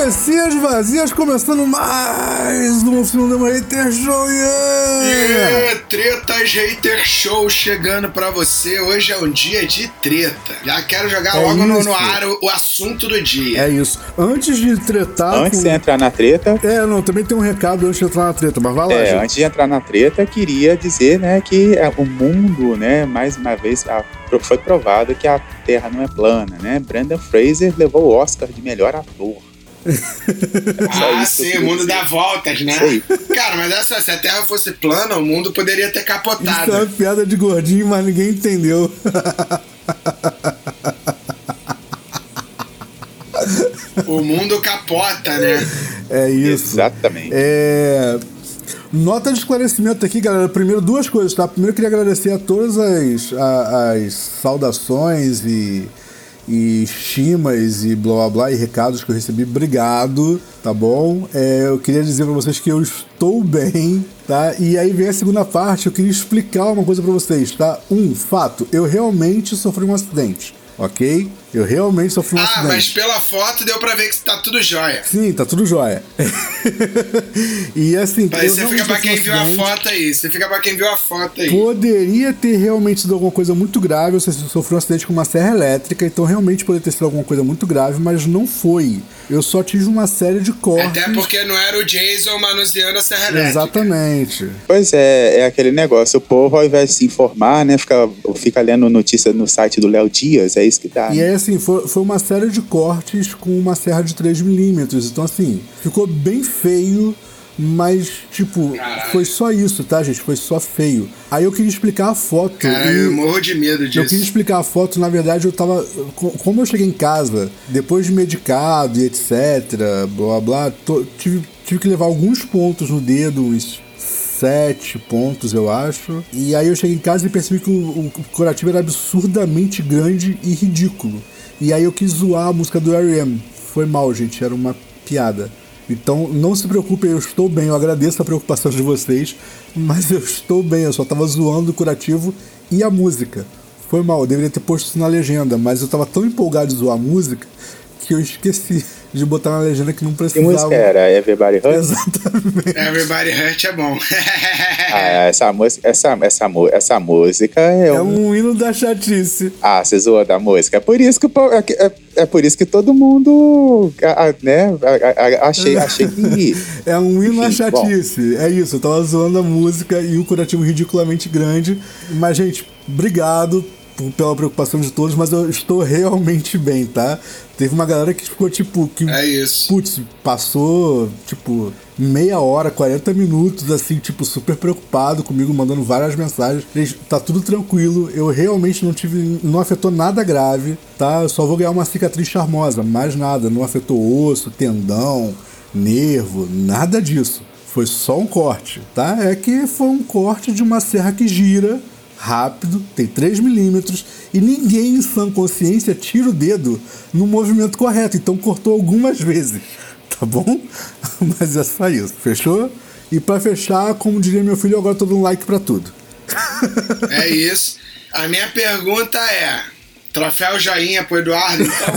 Cabecinhas vazias começando mais oficina do Hater Show. Yeah! Yeah, tretas Hater Show chegando pra você. Hoje é um dia de treta. Já quero jogar É logo no, no ar o, o assunto do dia. É isso. Antes de tretar. Antes com- de entrar na treta, É, não, também tem um recado antes de entrar na treta, mas vai lá, é, gente. antes de entrar na treta, queria dizer, né, que é, o mundo, né, mais uma vez a- foi provado que a Terra não é plana, né? Brandon Fraser levou o Oscar de melhor ator. Só Ah, sim, o mundo dá voltas, né? Cara, mas essa, se a Terra fosse plana, o mundo poderia ter Isso é uma capotado. piada de gordinho, mas ninguém entendeu. O mundo capota, né? É isso. Exatamente. É. Nota de esclarecimento aqui, galera. Primeiro, duas coisas, tá? Primeiro, eu queria agradecer a todas as, a- as saudações e, e estimas e blá blá blá e recados que eu recebi. Obrigado, tá bom? É, eu queria dizer pra vocês que eu estou bem, tá? E aí vem a segunda parte, eu queria explicar uma coisa pra vocês, tá? Um, fato, eu realmente sofri um acidente, ok? Eu realmente sofri um Ah, acidente. mas pela foto deu pra ver que tá tudo jóia. Sim, tá tudo jóia. e assim, Mas eu você fica pra sofri um quem viu a foto aí. Você fica pra quem viu a foto aí. Poderia ter realmente sido alguma coisa muito grave, você sofreu um acidente com uma serra elétrica, então realmente poderia ter sido alguma coisa muito grave, mas não foi. Eu só tive uma série de cortes. Até porque não era o Jason manuseando a Serra Elétrica. Exatamente. Pois é, é aquele negócio, o povo ao invés de se informar, né, fica, fica lendo notícia no site do Léo Dias, é isso que dá. E né? aí, assim, foi, foi uma série de cortes com uma serra de 3mm. Então, assim, ficou bem feio, mas, tipo, Caralho. foi só isso, tá, gente? Foi só feio. Aí eu queria explicar a foto. Cara, eu morro de medo Eu queria disso. explicar a foto, na verdade eu tava. co- Como eu cheguei em casa, depois de medicado e etc, blá blá, tô- tive, tive que levar alguns pontos no dedo, uns sete pontos, eu acho. E aí eu cheguei em casa e percebi que o, o curativo era absurdamente grande e ridículo. E aí eu quis zoar a música do R.E.M. Foi mal, gente, era uma piada. Então não se preocupem, eu estou bem, eu agradeço a preocupação de vocês, mas eu estou bem, eu só tava zoando o curativo e a música. Foi mal, eu deveria ter posto isso na legenda, mas eu tava tão empolgado de zoar a música que eu esqueci de botar na legenda que não Que precisava. música era? Everybody Hurts? Exatamente. Everybody Hurt é bom. Ah, essa música, essa, essa, essa música é, É um... um hino da chatice. Ah, você zoou da música. É por isso que, é, que- é, é por isso que todo mundo, né, achei, achei que... É um hino à Enfim, chatice. É isso, eu tava zoando a música e o curativo ridiculamente grande. Mas, gente, obrigado pela preocupação de todos, mas eu estou realmente bem, tá? Teve uma galera que ficou tipo. Que, É isso. Putz, passou tipo meia hora, 40 minutos, assim, tipo, super preocupado comigo, mandando várias mensagens. Gente, Tá tudo tranquilo, eu realmente não tive. Não afetou nada grave, tá? Eu só vou ganhar uma cicatriz charmosa, mais nada. Não afetou osso, tendão, nervo, nada disso. Foi só um corte, tá? É que foi um corte de uma serra que gira rápido, tem 3 milímetros e ninguém em sã consciência tira o dedo no movimento correto, então cortou algumas vezes, tá bom? Mas é só isso, fechou? E pra fechar, como diria meu filho, agora eu tô dando like pra tudo. É isso. A minha pergunta é: troféu joinha pro Eduardo, então?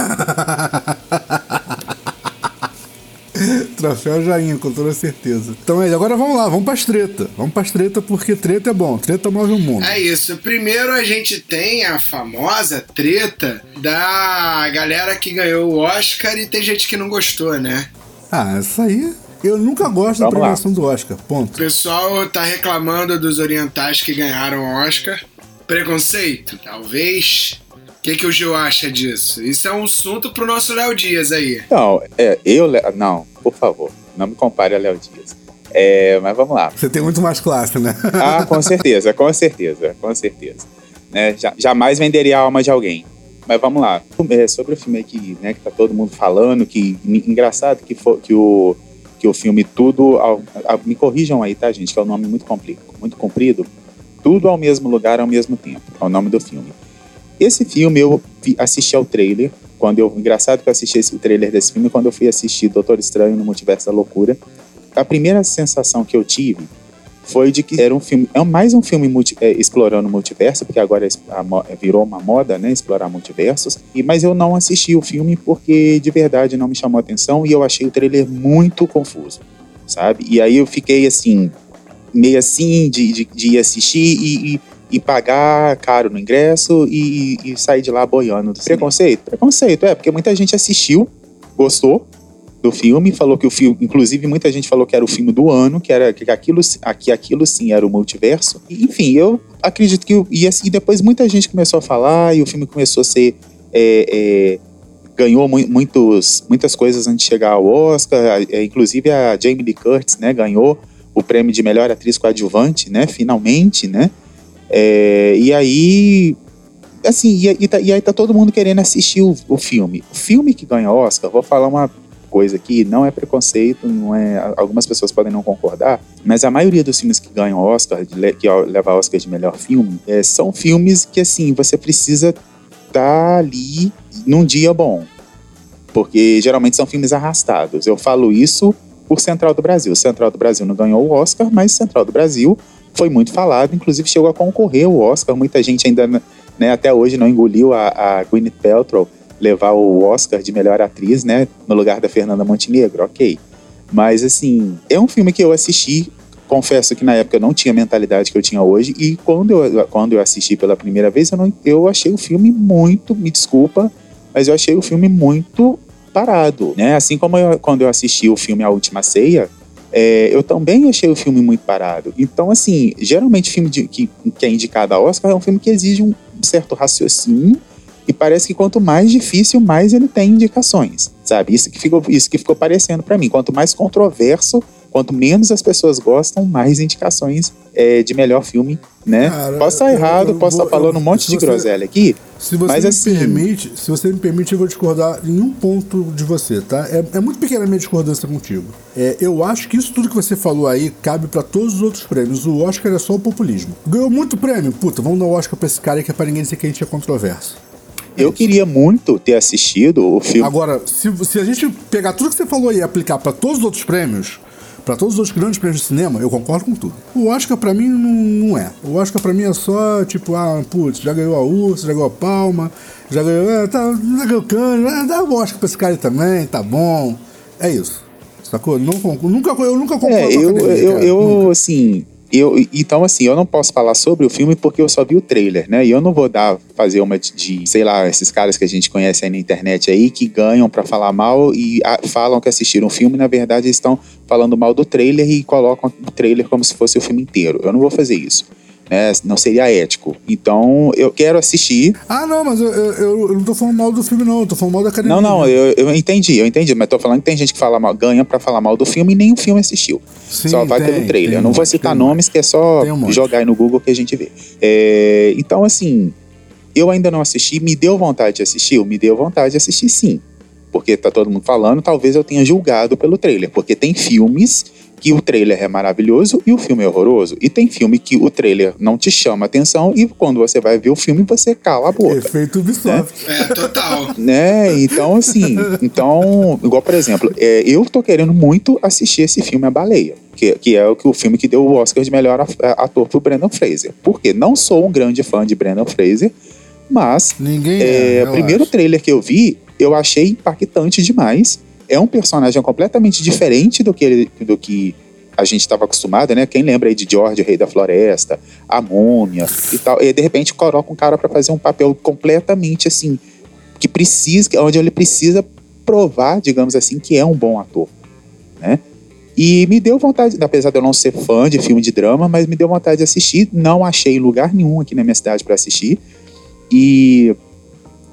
Troféu joinha, com toda certeza. Então é, agora vamos lá, vamos pras treta. Vamos pras treta porque treta é bom, treta move o mundo. É isso. Primeiro a gente tem a famosa treta da galera que ganhou o Oscar e tem gente que não gostou, né? Ah, isso aí. Eu nunca gosto da Vamos lá. premiação do Oscar, O ponto. pessoal tá reclamando dos orientais que ganharam o Oscar. Preconceito? Talvez. O que, que o Gil acha disso? Isso é um assunto pro nosso Léo Dias aí. Não, é, eu... Não, por favor, não me compare a Léo Dias. É, mas vamos lá. Você tem muito mais classe, né? Ah, com certeza, com certeza, com certeza. Né, ja- jamais venderia a alma de alguém. Mas vamos lá. É, sobre o filme aí que, né, que tá todo mundo falando, que en- engraçado que, for, que, o, que o filme Tudo. Ao, a- me corrijam aí, tá, gente? Que é um nome muito, compli, muito comprido. Tudo ao mesmo lugar ao mesmo tempo. É o nome do filme. Esse filme eu assisti ao trailer. Quando eu, engraçado que eu assisti esse, o trailer desse filme quando eu fui assistir Doutor Estranho no Multiverso da Loucura. A primeira sensação que eu tive foi de que era um filme, é mais um filme multi, é, explorando o multiverso, porque agora a, virou uma moda, né, explorar multiversos. E mas eu não assisti o filme porque de verdade não me chamou a atenção e eu achei o trailer muito confuso, sabe? E aí eu fiquei assim, meio assim de, de, de ir assistir e, e, e, pagar caro no ingresso e, e sair de lá boiando. Preconceito? Preconceito, é, porque muita gente assistiu, gostou, do filme, falou que o filme, inclusive muita gente falou que era o filme do ano, que era que aquilo, que aquilo sim era o multiverso. enfim, eu acredito que e, e depois muita gente começou a falar e o filme começou a ser é, é, ganhou mu muitos, muitas coisas antes de chegar ao Oscar, é, inclusive a Jamie Lee Curtis, né, ganhou o prêmio de melhor atriz coadjuvante, né, finalmente, né, é, e aí assim, e, e, tá, e, aí tá todo mundo querendo assistir o, o filme. O filme que ganha Oscar, vou falar uma coisa aqui, não é preconceito, não é. Algumas pessoas podem não concordar, mas a maioria dos filmes que ganham Oscar, que leva Oscar de melhor filme, é, são filmes que assim você precisa estar tá ali num dia bom, porque geralmente são filmes arrastados. Eu falo isso por Central do Brasil. Central do Brasil não ganhou o Oscar, mas Central do Brasil foi muito falado, inclusive chegou a concorrer ao Oscar. Muita gente ainda, né, até hoje não engoliu a, a Gwyneth Paltrow levar o Oscar de melhor atriz, né, no lugar da Fernanda Montenegro, ok. Mas, assim, é um filme que eu assisti, confesso que na época eu não tinha a mentalidade que eu tinha hoje, e quando eu, quando eu assisti pela primeira vez, eu, não, eu achei o filme muito, me desculpa, mas eu achei o filme muito parado, né? Assim como eu, quando eu assisti o filme A Última Ceia, é, eu também achei o filme muito parado. Então, assim, geralmente filme de, que, que é indicado a Oscar é um filme que exige um certo raciocínio e parece que quanto mais difícil, mais ele tem indicações, sabe? Isso que ficou, isso que ficou parecendo para mim. Quanto mais controverso, quanto menos as pessoas gostam, mais indicações é, de melhor filme, né? Cara, posso estar errado, eu, eu posso vou, estar falando um monte de você, groselha aqui. Se você mas me assim, permite, se você me permite, eu vou discordar em um ponto de você, tá? É, é muito pequena a minha discordância contigo. É, eu acho que isso tudo que você falou aí cabe para todos os outros prêmios. O Oscar é só o populismo. Ganhou muito prêmio, puta, vamos dar o Oscar pra esse cara que é pra ninguém dizer que a gente é controverso. Eu queria muito ter assistido o filme. Agora, se, se a gente pegar tudo que você falou e aplicar para todos os outros prêmios, para todos os outros grandes prêmios de cinema, eu concordo com tudo. O Oscar para mim não, não, é. O Oscar para mim é só tipo, ah, putz, já ganhou a Ursa, já ganhou a Palma, já ganhou, é, tá, já ganhou Cannes, é, dá o Oscar pra esse cara também, tá bom. É isso. Sacou? Não, nunca, eu nunca concordo é, eu, eu, eu, eu assim, eu, então, assim, eu não posso falar sobre o filme porque eu só vi o trailer, né? E eu não vou dar, fazer uma de, sei lá, esses caras que a gente conhece aí na internet aí, que ganham para falar mal e a, falam que assistiram o filme, na verdade estão falando mal do trailer e colocam o trailer como se fosse o filme inteiro. Eu não vou fazer isso né? Não seria ético. Então, eu quero assistir. Ah, não, mas eu, eu, eu não tô falando mal do filme, não. Eu tô falando mal da academia. Não, não, eu, eu entendi, eu entendi. Mas tô falando que tem gente que fala mal, ganha pra falar mal do filme e nem o filme assistiu. Sim, só vai tem, pelo trailer. Eu não vou citar nomes, que é só um jogar aí no Google que a gente vê. É, então, assim, eu ainda não assisti. Me deu vontade de assistir? Me deu vontade de assistir, sim. Porque tá todo mundo falando, talvez eu tenha julgado pelo trailer. Porque tem filmes que o trailer é maravilhoso e o filme é horroroso. E tem filme que o trailer não te chama atenção e quando você vai ver o filme você cala a boca. Efeito Ubisoft. Né? É, total. né? Então, assim, então, igual, por exemplo, é, eu tô querendo muito assistir esse filme A Baleia. Que, que é o, que o filme que deu o Oscar de melhor ator pro Brandon Fraser. Porque não sou um grande fã de Brandon Fraser, mas Ninguém é, é o primeiro trailer que eu vi, eu achei impactante demais é um personagem completamente diferente do que, ele, do que a gente estava acostumado, né? Quem lembra aí de George, o Rei da Floresta, a Múmia e tal. E de repente coloca um cara para fazer um papel completamente assim, que precisa, onde ele precisa provar, digamos assim, que é um bom ator, né? E me deu vontade, apesar de eu não ser fã de filme de drama, mas me deu vontade de assistir. Não achei lugar nenhum aqui na minha cidade para assistir. E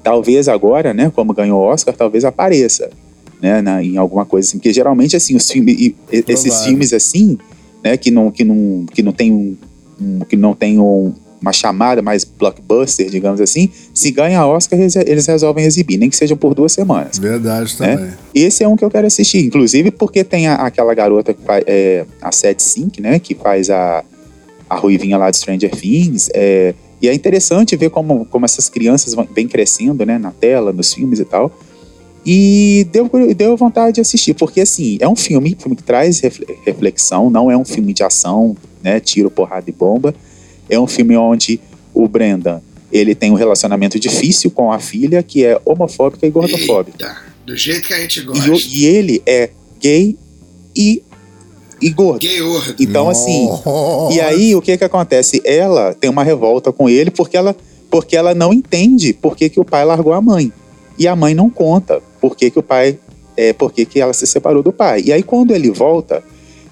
talvez agora, né, como ganhou o Oscar, talvez apareça né, na, em alguma coisa assim, porque geralmente assim os filmes, esses filmes assim, né, que não que não que não tem um, um que não tem um, uma chamada mais blockbuster, digamos assim, se ganha Oscar, eles, resolvem exibir, nem que seja por duas semanas. Verdade né? também. Esse é um que eu quero assistir, inclusive porque tem a, aquela garota que faz, é, a Seth Sink, né, que faz a, a ruivinha lá de Stranger Things, é, e é interessante ver como, como essas crianças vêm crescendo, né, na tela, nos filmes e tal. E deu, deu vontade de assistir, porque assim, é um filme, filme que traz reflexão, não é um filme de ação, né? Tiro, porrada e bomba. É um filme onde o Brendan ele tem um relacionamento difícil com a filha, que é homofóbica e gordofóbica. Eita, do jeito que a gente gosta. E, e ele é gay e, e gordo. Gay gordo. Então, assim. E aí, o que que acontece? Ela tem uma revolta com ele porque ela, porque ela não entende por que, que o pai largou a mãe. E a mãe não conta por que, que o pai. É, por que, que ela se separou do pai. E aí, quando ele volta,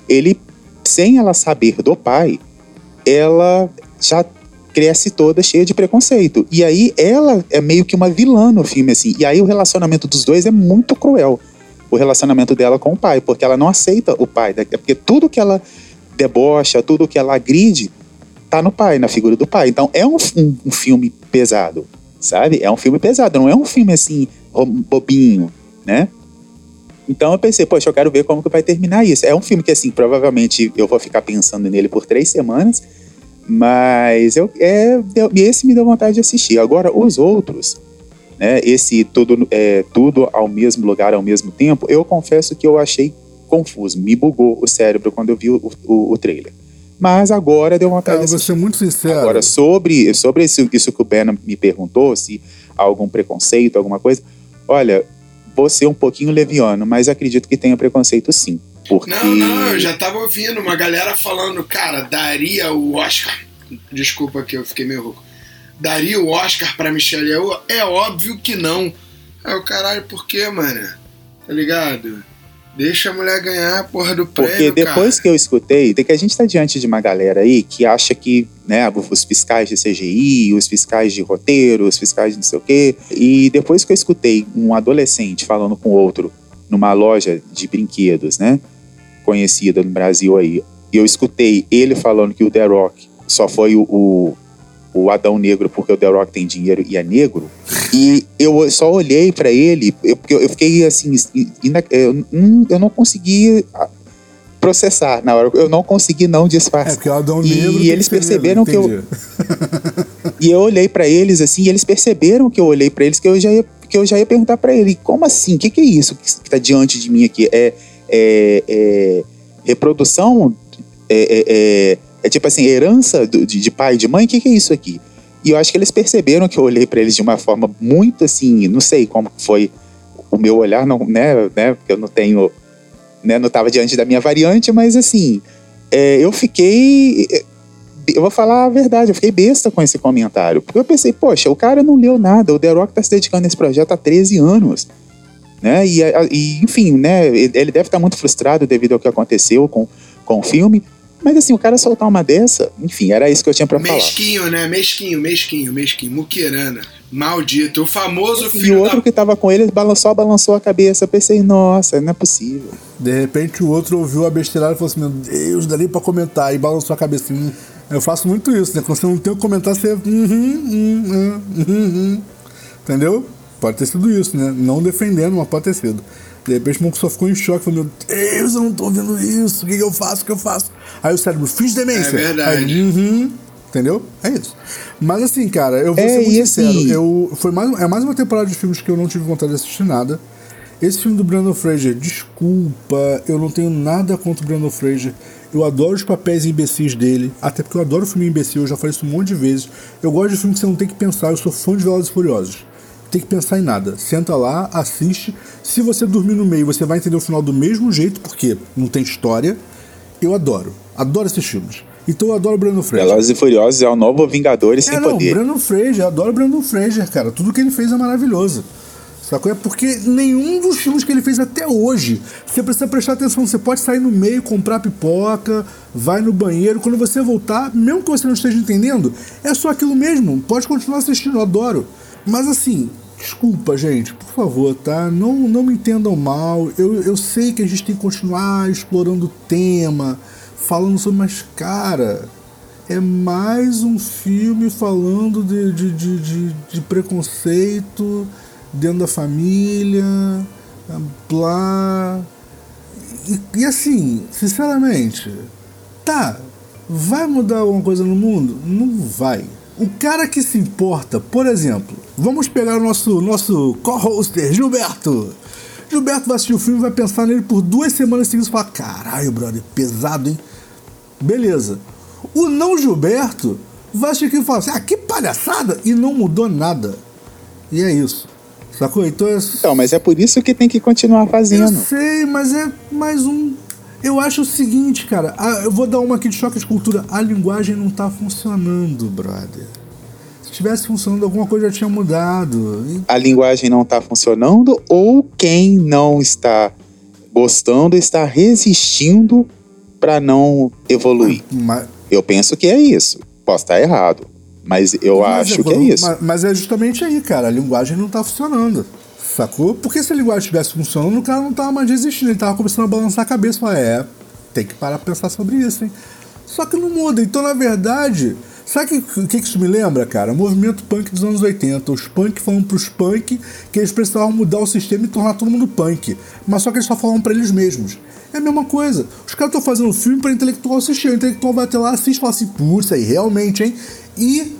ele, sem ela saber do pai, ela já cresce toda cheia de preconceito. E aí ela é meio que uma vilã no filme, assim. E aí o relacionamento dos dois é muito cruel. O relacionamento dela com o pai, porque ela não aceita o pai. Né? Porque tudo que ela debocha, tudo que ela agride, tá no pai, na figura do pai. Então é um, um, um filme pesado, sabe? É um filme pesado, não é um filme assim, bobinho, né? Então eu pensei, poxa, eu quero ver como que vai terminar isso. É um filme que, assim, provavelmente eu vou ficar pensando nele por três semanas mas eu, é, esse me deu vontade de assistir. Agora, os outros, né, esse tudo, é, tudo ao mesmo lugar ao mesmo tempo, eu confesso que eu achei confuso, me bugou o cérebro quando eu vi o, o, o trailer. Mas agora deu vontade de assistir. vou ser muito sincero. Agora, sobre, sobre isso, isso que o Ben me perguntou, se há algum preconceito, alguma coisa, olha, vou ser um pouquinho leviano, mas acredito que tenha preconceito sim. Porque... Não, não, eu já tava ouvindo uma galera falando, cara, daria o Oscar. Desculpa que eu fiquei meio rouco. Daria o Oscar pra Michelle Yeoh? É óbvio que não. É o caralho, por quê, mano? Tá ligado? Deixa a mulher ganhar a porra do prêmio, Porque depois cara. que eu escutei, de que a gente tá diante de uma galera aí que acha que, né, os fiscais de CGI, os fiscais de roteiro, os fiscais de não sei o quê. E depois que eu escutei um adolescente falando com outro numa loja de brinquedos, né? conhecida no Brasil aí. E eu escutei ele falando que o The Rock só foi o, o, o Adão Negro porque o The Rock tem dinheiro e é negro. E eu só olhei para ele, eu, eu fiquei assim, eu, eu não consegui processar na hora. Eu não consegui não disfarçar. É, porque o Adão Negro e eles perceberam negro, que eu E eu olhei para eles assim, e eles perceberam que eu olhei para eles que eu já ia que eu já ia perguntar para ele, como assim? O que, que é isso que tá diante de mim aqui? É é, é, reprodução, é, é, é, é, tipo assim, herança de, de pai e de mãe, o que, que, é isso aqui? E eu acho que eles perceberam que eu olhei para eles de uma forma muito assim, não sei como foi o meu olhar, não, né, né, porque eu não tenho, né, não estava diante da minha variante, mas assim, é, eu fiquei, eu vou falar a verdade, eu fiquei besta com esse comentário, porque eu pensei, poxa, o cara não leu nada, o The Rock tá se dedicando a esse projeto há 13 anos, né? E, e, enfim, né? Ele deve estar muito frustrado devido ao que aconteceu com, com o filme. Mas assim, o cara soltar uma dessa, enfim, era isso que eu tinha pra mesquinho, falar. Mesquinho, né? Mesquinho, mesquinho, mesquinho. Muquirana. Maldito. O famoso filho E o outro da... que tava com ele balançou, balançou a cabeça. Eu pensei, nossa, não é possível. De repente o outro ouviu a besteirada e falou assim: Meu Deus, nem pra comentar. E balançou a cabeça assim. Eu faço muito isso, né? Quando você não tem o que comentar, você. Uhum, uhum, uhum, Entendeu? Pode ter sido isso, né? Não defendendo, mas pode ter sido. De repente o monk só ficou em choque, falou, meu Deus, eu não tô ouvindo isso, o que, que eu faço, o que eu faço? Aí o cérebro, fiz demência. É verdade. Aí, uhum, entendeu? É isso. Mas assim, cara, eu vou é, ser muito sincero, assim... eu, foi mais, é mais uma temporada de filmes que eu não tive vontade de assistir nada. Esse filme do Brandon Fraser, desculpa, eu não tenho nada contra o Brandon Fraser. Eu adoro os papéis imbecis dele, até porque eu adoro filme imbecil, eu já falei isso um monte de vezes. Eu gosto de filme que você não tem que pensar, eu sou fã de Velozes e Furiosos tem que pensar em nada. Senta lá, assiste. Se você dormir no meio, você vai entender o final do mesmo jeito, porque não tem história. Eu adoro. Adoro esses filmes. Então eu adoro o Brandon Fraser. Velozes e Furiosos é o novo Vingadores é, sem não, poder. Brandon Fraser, eu adoro o Brandon Fraser, cara. Tudo que ele fez é maravilhoso. Sacou? É porque nenhum dos filmes que ele fez até hoje, você precisa prestar atenção. Você pode sair no meio, comprar pipoca, vai no banheiro. Quando você voltar, mesmo que você não esteja entendendo, é só aquilo mesmo. Pode continuar assistindo, eu adoro. Mas assim, desculpa, gente, por favor, tá? Não, não me entendam mal. Eu, eu sei que a gente tem que continuar explorando o tema, falando sobre, mas, cara, é mais um filme falando de, de, de, de, de preconceito dentro da família, blá. E, e assim, sinceramente, tá, vai mudar alguma coisa no mundo? Não vai O cara que se importa, por exemplo, vamos pegar o nosso, nosso co-hoster, Gilberto. Gilberto vai assistir o filme e vai pensar nele por duas semanas seguidas e falar: caralho, brother, pesado, hein? Beleza. O não Gilberto vai assistir aquilo e falar assim: ah, que palhaçada! E não mudou nada. E é isso. Sacou? Então é. Então, mas é por isso que tem que continuar Eu fazendo. sei, mas é mais um. Eu acho o seguinte, cara. a- eu vou dar uma aqui de choque de cultura. A linguagem não tá funcionando, brother. Se tivesse funcionando, alguma coisa já tinha mudado. E- A linguagem não está funcionando ou quem não está gostando está resistindo para não evoluir. Mas, Eu penso que é isso. Posso estar errado, mas eu mas acho que é isso. Mas, mas é justamente aí, cara. A linguagem não tá funcionando. Sacou? Porque se a linguagem estivesse funcionando, o cara não tava mais resistindo. Ele tava começando a balançar a cabeça falar: é, tem que parar pra pensar sobre isso, hein? Só que não muda. Então, na verdade, sabe o que, que, que isso me lembra, cara? O movimento punk dos anos 80. Os punk falam pros punk que eles precisavam mudar o sistema e tornar todo mundo punk. Mas só que eles só falam pra eles mesmos. É a mesma coisa. Os caras estão fazendo um filme pra intelectual assistir. O intelectual vai até lá, assiste e fala assim: putz, aí realmente, hein? E,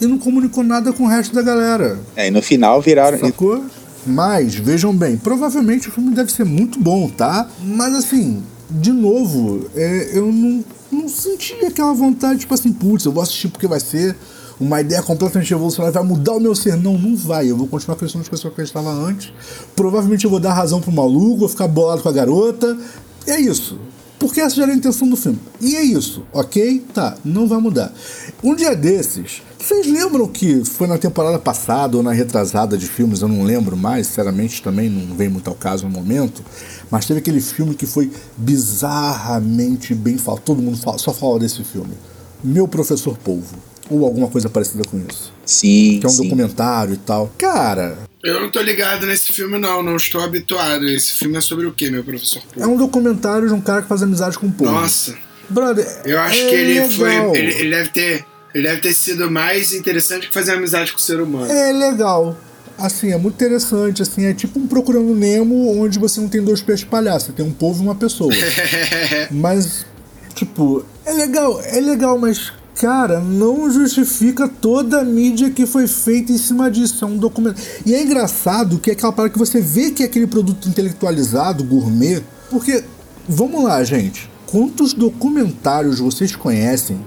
e não comunicou nada com o resto da galera. É, e no final viraram. Sacou? Mas, vejam bem, provavelmente o filme deve ser muito bom, tá? Mas assim, de novo, é, eu não, não senti aquela vontade, tipo assim, putz, eu vou assistir porque vai ser uma ideia completamente revolucionária, vai mudar o meu ser. Não, não vai. Eu vou continuar acreditando nas coisas que eu acreditava antes. Provavelmente eu vou dar razão pro maluco, vou ficar bolado com a garota. É isso. Porque essa já era a intenção do filme. E é isso, ok? Tá, não vai mudar. Um dia desses, vocês lembram que foi na temporada passada ou na retrasada de filmes, eu não lembro mais, sinceramente também não vem muito ao caso no momento, mas teve aquele filme que foi bizarramente bem falado. Todo mundo fala, só fala desse filme. Meu Professor Polvo. Ou alguma coisa parecida com isso. Sim, Que é um sim. documentário e tal. Cara, Eu não tô ligado nesse filme, não. Não estou habituado. Esse filme é sobre o quê, meu professor? é um documentário de um cara que faz amizade com o povo. Nossa, Brother, eu acho é que ele legal. foi. Ele, ele deve ter. Ele deve ter sido mais interessante que fazer amizade com o ser humano. É legal. Assim, é muito interessante, assim, é tipo um Procurando Nemo, onde você não tem dois peixes palhaços, você tem um povo e uma pessoa. mas, tipo, é legal, é legal, mas, cara, não justifica toda a mídia que foi feita em cima disso. É um documento. E é engraçado que é aquela parada que você vê que é aquele produto intelectualizado, gourmet, porque, vamos lá, gente, quantos documentários vocês conhecem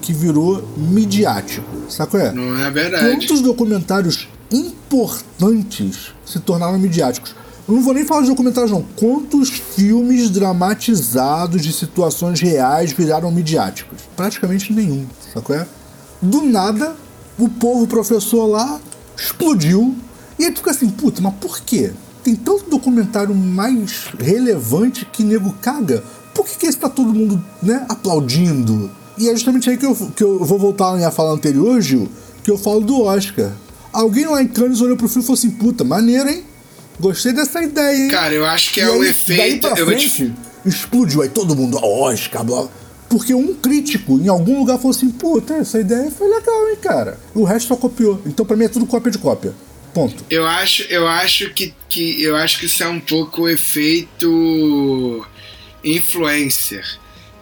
que virou midiático? Saco é? Não é verdade. Quantos documentários importantes se tornaram midiáticos? Eu não vou nem falar de documentários, não. Quantos filmes dramatizados de situações reais viraram midiáticos? Praticamente nenhum, sacou? É? Do nada, o povo professor lá explodiu. E aí tu fica assim, puta, mas por quê? Tem tanto documentário mais relevante que nego caga. Por que, que esse tá todo mundo, né, aplaudindo? E é justamente aí que eu, que eu vou voltar à minha fala anterior, Gil, que eu falo do Oscar. Alguém lá em Cannes olhou pro filme e falou assim, puta, maneiro, hein? Gostei dessa ideia, hein? Cara, eu acho que é E o aí, Daí efeito. pra Eu vou te- frente, explodiu. Aí todo mundo, ó, Oscar, blá. Porque um crítico em algum lugar falou assim, puta, essa ideia foi legal, hein, cara. O resto só copiou. Então pra mim é tudo cópia de cópia. Ponto. Eu acho, eu acho que, que eu acho que isso é um pouco o efeito influencer.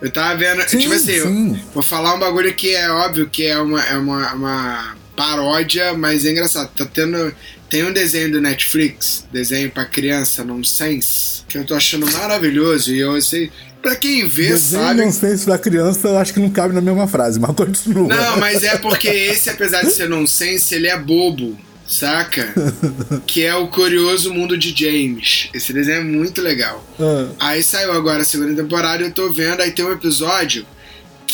Eu tava vendo, Sim, tipo assim, eu sim. vou falar um bagulho que é óbvio que é uma, é uma, uma paródia, mas é engraçado. Tá tendo tem um desenho do Netflix, desenho pra criança, Nonsense, que eu tô achando maravilhoso e eu sei, pra quem vê Desenho sabe. nonsense da criança, eu acho que não cabe na mesma frase, mas continua. Não, mas é porque esse, apesar de ser nonsense, ele é bobo, saca? que é o Curioso Mundo de James. Esse desenho é muito legal. Ah, Aí saiu agora a segunda temporada e eu tô vendo, aí tem um episódio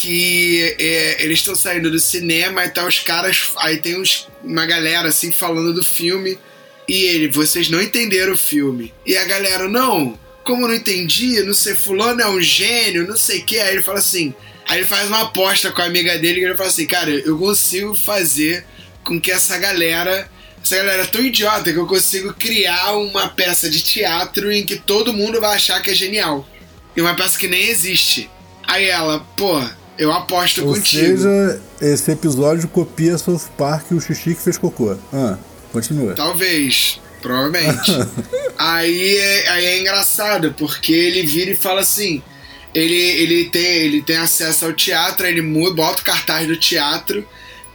que é, eles estão saindo do cinema e tá os caras. Aí tem uns, uma galera assim falando do filme. E ele, vocês não entenderam o filme. E a galera, não, como não entendi, não sei, fulano é um gênio, não sei o que. Aí ele fala assim. Aí ele faz uma aposta com a amiga dele que ele fala assim, cara, eu consigo fazer com que essa galera. Essa galera é tão idiota que eu consigo criar uma peça de teatro em que todo mundo vai achar que é genial. E uma peça que nem existe. Aí ela, pô, eu aposto ou contigo. seja, esse episódio copia South Park e o xixi que fez cocô. Ah, continua. Talvez, provavelmente. aí, é, aí é engraçado, porque ele vira e fala assim: ele, ele, tem, ele tem acesso ao teatro, ele muda, bota o cartaz do teatro,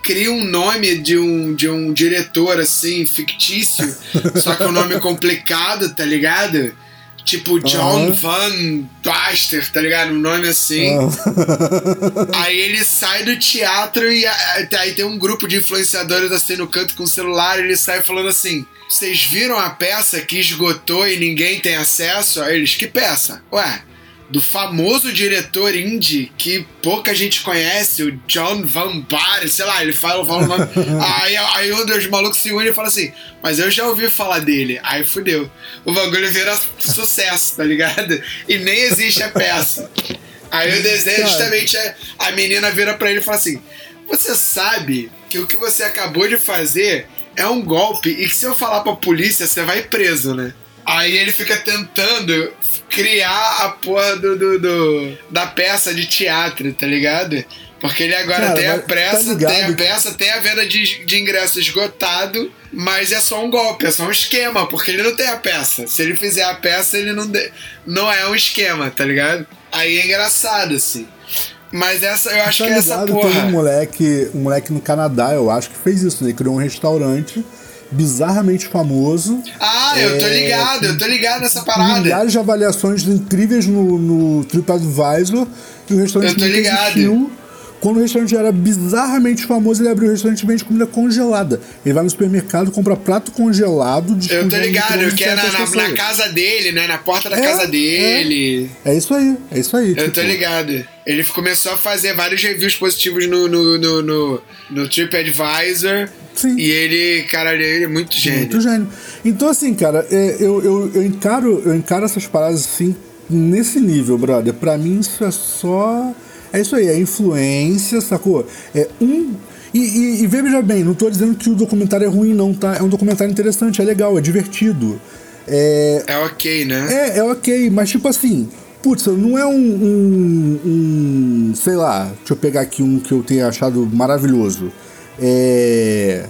cria um nome de um, de um diretor, assim, fictício, só que um nome complicado, tá ligado? Tipo John Aham. Van Baster, tá ligado? Um nome assim. Aí ele sai do teatro e a- aí tem um grupo de influenciadores assim no canto com o celular e ele sai falando assim: Vocês viram a peça que esgotou e ninguém tem acesso? Aí eles, que peça? Ué, do famoso diretor indie que pouca gente conhece, o John Van Bar, sei lá, ele fala, fala o nome. aí, aí um dos malucos se une e fala assim: Mas eu já ouvi falar dele. Aí fudeu. O bagulho vira sucesso, tá ligado? E nem existe a peça. Aí o desenho justamente é a menina vira pra ele e fala assim: Você sabe que o que você acabou de fazer é um golpe e que se eu falar pra polícia você vai preso, né? Aí ele fica tentando criar a porra do, do- do- da peça de teatro, tá ligado? Porque ele agora Cara, tem a tá peça, ligado tem a peça, tem a venda de, de ingresso esgotado, mas é só um golpe, é só um esquema, porque ele não tem a peça. Se ele fizer a peça, ele não, de- não é um esquema, tá ligado? Aí é engraçado, assim. Mas essa, eu acho Tá que é essa ligado? Tem um porra. moleque, um moleque no Canadá, eu acho, que fez isso. Ele criou um restaurante bizarramente famoso. Ah, eu tô É, ligado, eu tô ligado nessa parada. Milhares de avaliações incríveis no, no TripAdvisor. E o restaurante Eu tô ligado. existiu. Quando o restaurante era bizarramente famoso, ele abriu o restaurante e vende comida congelada. Ele vai no supermercado, compra prato congelado. Eu tô ligado, que é na, na- na casa dele, né? Na porta da É, casa dele. É isso aí, é isso aí. Eu tô tipo, ligado. Ele começou a fazer vários reviews positivos no, no, no, no, no TripAdvisor. Sim. E ele, caralho, ele é muito gênio. Muito gênio. Então, assim, cara, é, eu, eu, eu, encaro, eu encaro essas paradas assim, nesse nível, brother. Pra mim, isso é só. É isso aí, é influência, sacou? É um. E, e, e veja bem, não tô dizendo que o documentário é ruim, não, tá? É um documentário interessante, é legal, é divertido. É, É ok, né? é, é ok, mas tipo assim, putz, não é um, um, um- Sei lá, deixa eu pegar aqui um que eu tenha achado maravilhoso. É.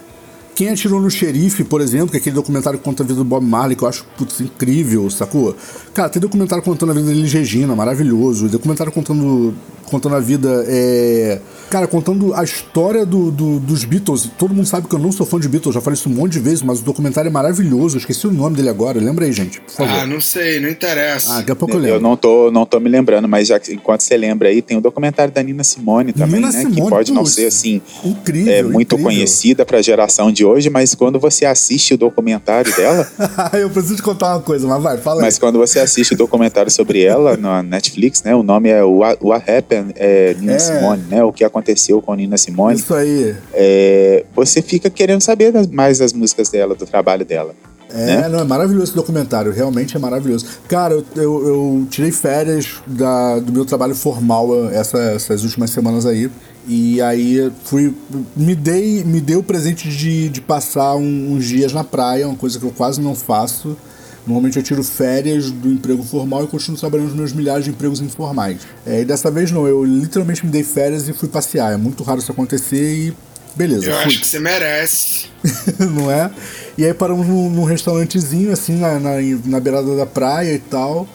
Quem atirou no xerife, por exemplo, que é aquele documentário que conta a vida do Bob Marley, que eu acho, putz, incrível, sacou? Cara, tem documentário contando a vida da Elis Regina, maravilhoso. Documentário contando, contando a vida. É... Cara, contando a história do, do- dos Beatles. Todo mundo sabe que eu não sou fã de Beatles, já falei isso um monte de vezes, mas o documentário é maravilhoso. Eu esqueci o nome dele agora. Lembra aí, gente, por favor. Ah, não sei, não interessa. Ah, daqui a pouco eu lembro. Eu não tô, não tô me lembrando, mas já que, enquanto você lembra aí, tem o documentário da Nina Simone também, Nina né? que Simone, pode não ser assim incrível, é, muito incrível. conhecida pra geração de hoje, mas quando você assiste o documentário dela, eu preciso te contar uma coisa, mas vai, fala mas aí. quando você assiste o documentário sobre ela na Netflix, né? O nome é What, What Happened é, Nina É. Simone, né? O que aconteceu com Nina Simone. Isso aí. É, você fica querendo saber mais das músicas dela, do trabalho dela. É, né? não, é maravilhoso esse documentário, realmente é maravilhoso. Cara, eu, eu, eu tirei férias da, do meu trabalho formal essa- essas últimas semanas aí. E aí fui. Me dei, me dei o presente de, de passar um- uns dias na praia, uma coisa que eu quase não faço. Normalmente eu tiro férias do emprego formal e continuo trabalhando nos meus milhares de empregos informais. É, e dessa vez não, eu literalmente me dei férias e fui passear. É muito raro isso acontecer e beleza. Eu fui. acho que você merece. não é? E aí paramos num, num restaurantezinho, assim, na, na, na beirada da praia e tal.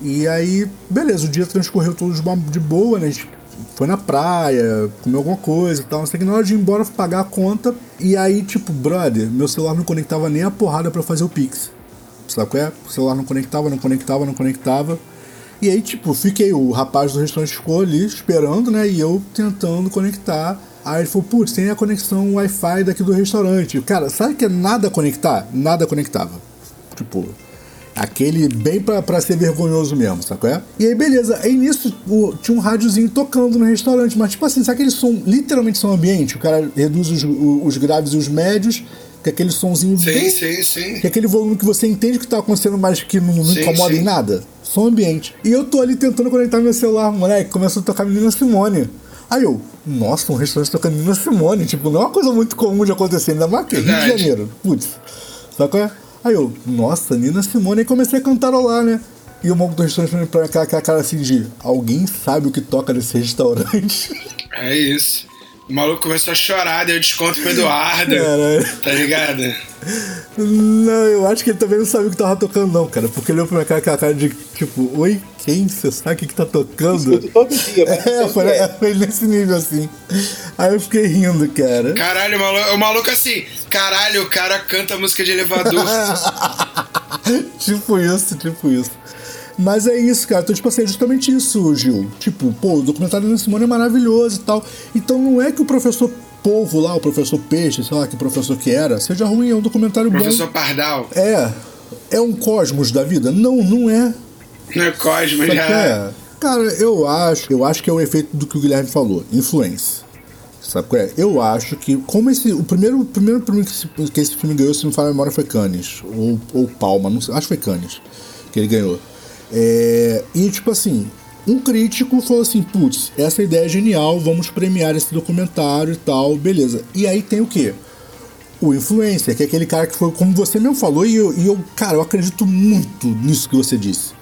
E aí, beleza, o dia transcorreu todo de, bo- de boa, né? A gente foi na praia, comeu alguma coisa e tal. Não sei que na hora de ir embora, pagar a conta. E aí, tipo, brother, meu celular não conectava nem a porrada pra fazer o Pix. Sabe qual é? O celular não conectava, não conectava, não conectava. E aí, tipo, fiquei, o rapaz do restaurante ficou ali esperando, né? E eu tentando conectar. Aí ele falou, putz, tem a conexão Wi-Fi daqui do restaurante. Cara, sabe que é nada conectar? Nada conectava. Tipo, aquele bem pra, pra ser vergonhoso mesmo, sabe qual é? E aí, beleza. Aí nisso o- tinha um rádiozinho tocando no restaurante, mas tipo assim, sabe aquele som, literalmente som ambiente? O cara reduz os, os graves e os médios, que é aquele sonzinho Sim, bem sim, sim. que é aquele volume que você entende que tá acontecendo, mas que não, não Sim, incomoda sim. em nada. Som ambiente. E eu tô ali tentando conectar meu celular, moleque, começou a tocar Menina Simone. Aí eu, nossa, um restaurante tocando Menina Simone. Tipo, não é uma coisa muito comum de acontecer, ainda mais que Rio de. Janeiro. Putz. Sabe qual é? Aí eu, nossa, Nina Simone. Aí comecei a cantarolar, né? E o maluco do restaurante olhando pra cá, com a cara assim de, alguém sabe o que toca nesse restaurante? É isso. O maluco começou a chorar, deu desconto pro Eduardo. Caralho. Tá ligado? Não, eu acho que ele também não sabe o que tava tocando, não, cara. Porque ele olhou pra minha cara com a cara de tipo, oi, quem? Você sabe o que, que tá tocando? Escuto todo dia, mas É, foi, é. foi nesse nível assim. Aí eu fiquei rindo, cara. Caralho, o maluco, o maluco assim, caralho, o cara canta música de elevador. tipo isso, tipo isso. Mas é isso, cara. Então, tipo assim, é justamente isso, Gil. Tipo, pô, o documentário da Simone é maravilhoso e tal. Então não é que o professor Polvo lá, o professor Peixe, sei lá que professor que era, seja ruim, é um documentário Professor bom. Pardal. É. É um cosmos da vida? Não, não é. Não é Cosmo, Sabe já. é? Cara, eu acho, eu acho que é o efeito do que o Guilherme falou, influência. Sabe qual é? Eu acho que, como esse. O primeiro, o primeiro prêmio que esse, que esse filme ganhou, se não me falar a memória, foi Cannes. Ou, ou Palma, não sei, acho que foi Cannes que ele ganhou. É, e tipo assim, um crítico falou assim: putz, essa ideia é genial, vamos premiar esse documentário e tal, beleza. E aí tem o quê? O influencer, que é aquele cara que foi, como você mesmo falou, e eu, e eu, cara, eu acredito muito nisso que você disse.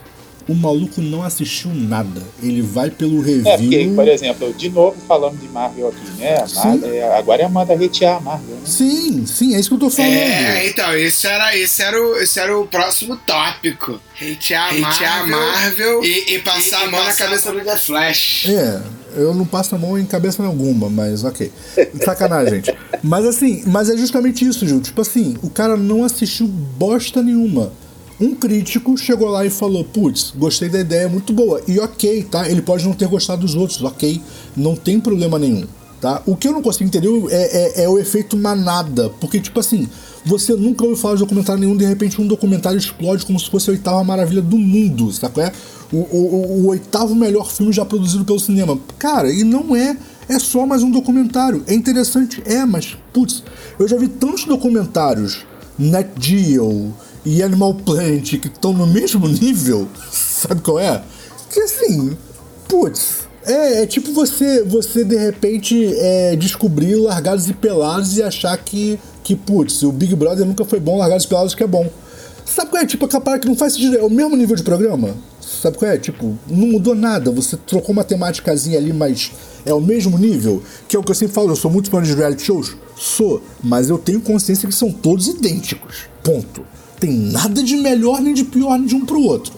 O maluco não assistiu nada. Ele vai pelo review. É, porque, por exemplo, de novo falando de Marvel aqui, né? Sim. é, agora é a manda hatear a Marvel, né? Sim, sim, é isso que eu tô falando. É, então, esse era, esse era, o, esse era o próximo tópico. Hatear, Hatear a Marvel e, e passar e- a mão na cabeça do The Flash. É, eu não passo a mão em cabeça nenhuma, mas ok. Sacanagem, gente. Mas assim, mas é justamente isso, Gil. Tipo assim, o cara não assistiu bosta nenhuma. Um crítico chegou lá e falou: Putz, gostei da ideia, é muito boa. E ok, tá? Ele pode não ter gostado dos outros, ok. Não tem problema nenhum, tá? O que eu não consigo entender é, é- é o efeito manada. Porque, tipo assim, você nunca ouviu falar de documentário nenhum, de repente um documentário explode como se fosse a oitava maravilha do mundo, sabe é? O, o- o- o oitavo melhor filme já produzido pelo cinema. Cara, e não é. É só mais um documentário. É interessante, é, mas, putz, eu já vi tantos documentários, Net Geo e Animal Planet, que estão no mesmo nível, sabe qual é? Que assim, putz, é, é tipo você, você de repente é, descobrir Largados e Pelados e achar que, que, putz, o Big Brother nunca foi bom, Largados e Pelados que é bom. Sabe qual é? Tipo, aquela parada que não faz sentido. É o mesmo nível de programa. Sabe qual é? Tipo, não mudou nada. Você trocou uma temáticazinha ali, mas é o mesmo nível. Que é o que eu sempre falo. Eu sou muito fã de reality shows. Sou. Mas eu tenho consciência que são todos idênticos. Ponto. Tem nada de melhor nem de pior nem de um pro outro.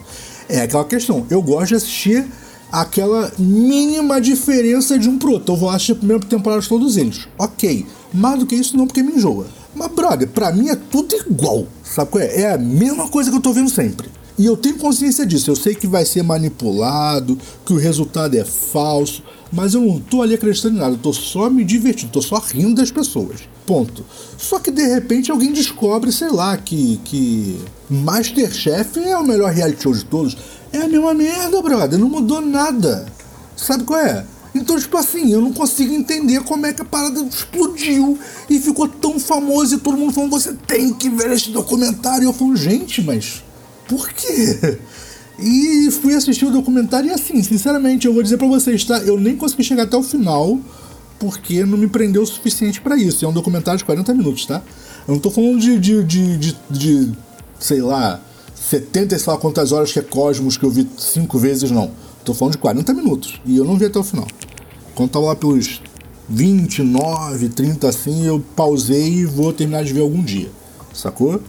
É aquela questão. Eu gosto de assistir aquela mínima diferença de um pro outro. Eu vou assistir a primeira temporada de todos eles. Ok. Mais do que isso, não, porque me enjoa. Mas, brother, pra mim é tudo igual. Sabe qual é? É a mesma coisa que eu tô vendo sempre. E eu tenho consciência disso. Eu sei que vai ser manipulado, que o resultado é falso. Mas eu não tô ali acreditando em nada. Eu tô só me divertindo, tô só rindo das pessoas. Ponto. Só que de repente alguém descobre, sei lá, que, que Masterchef é o melhor reality show de todos. É a mesma merda, brother. Não mudou nada. Sabe qual é? Então, tipo assim, eu não consigo entender como é que a parada explodiu e ficou tão famoso e todo mundo falando, você tem que ver esse documentário. E eu falo, gente, mas por quê? E fui assistir o documentário e assim, sinceramente, eu vou dizer pra vocês, tá? Eu nem consegui chegar até o final porque não me prendeu o suficiente pra isso. É um documentário de 40 minutos, tá? Eu não tô falando de, de, de, de, de, sei lá, 70 e sei lá quantas horas que é Cosmos que eu vi cinco vezes, não. Tô falando de 40 minutos. E eu não vi até o final. Quando tava lá pelos 29, 30 assim, eu pausei e vou terminar de ver algum dia. Sacou?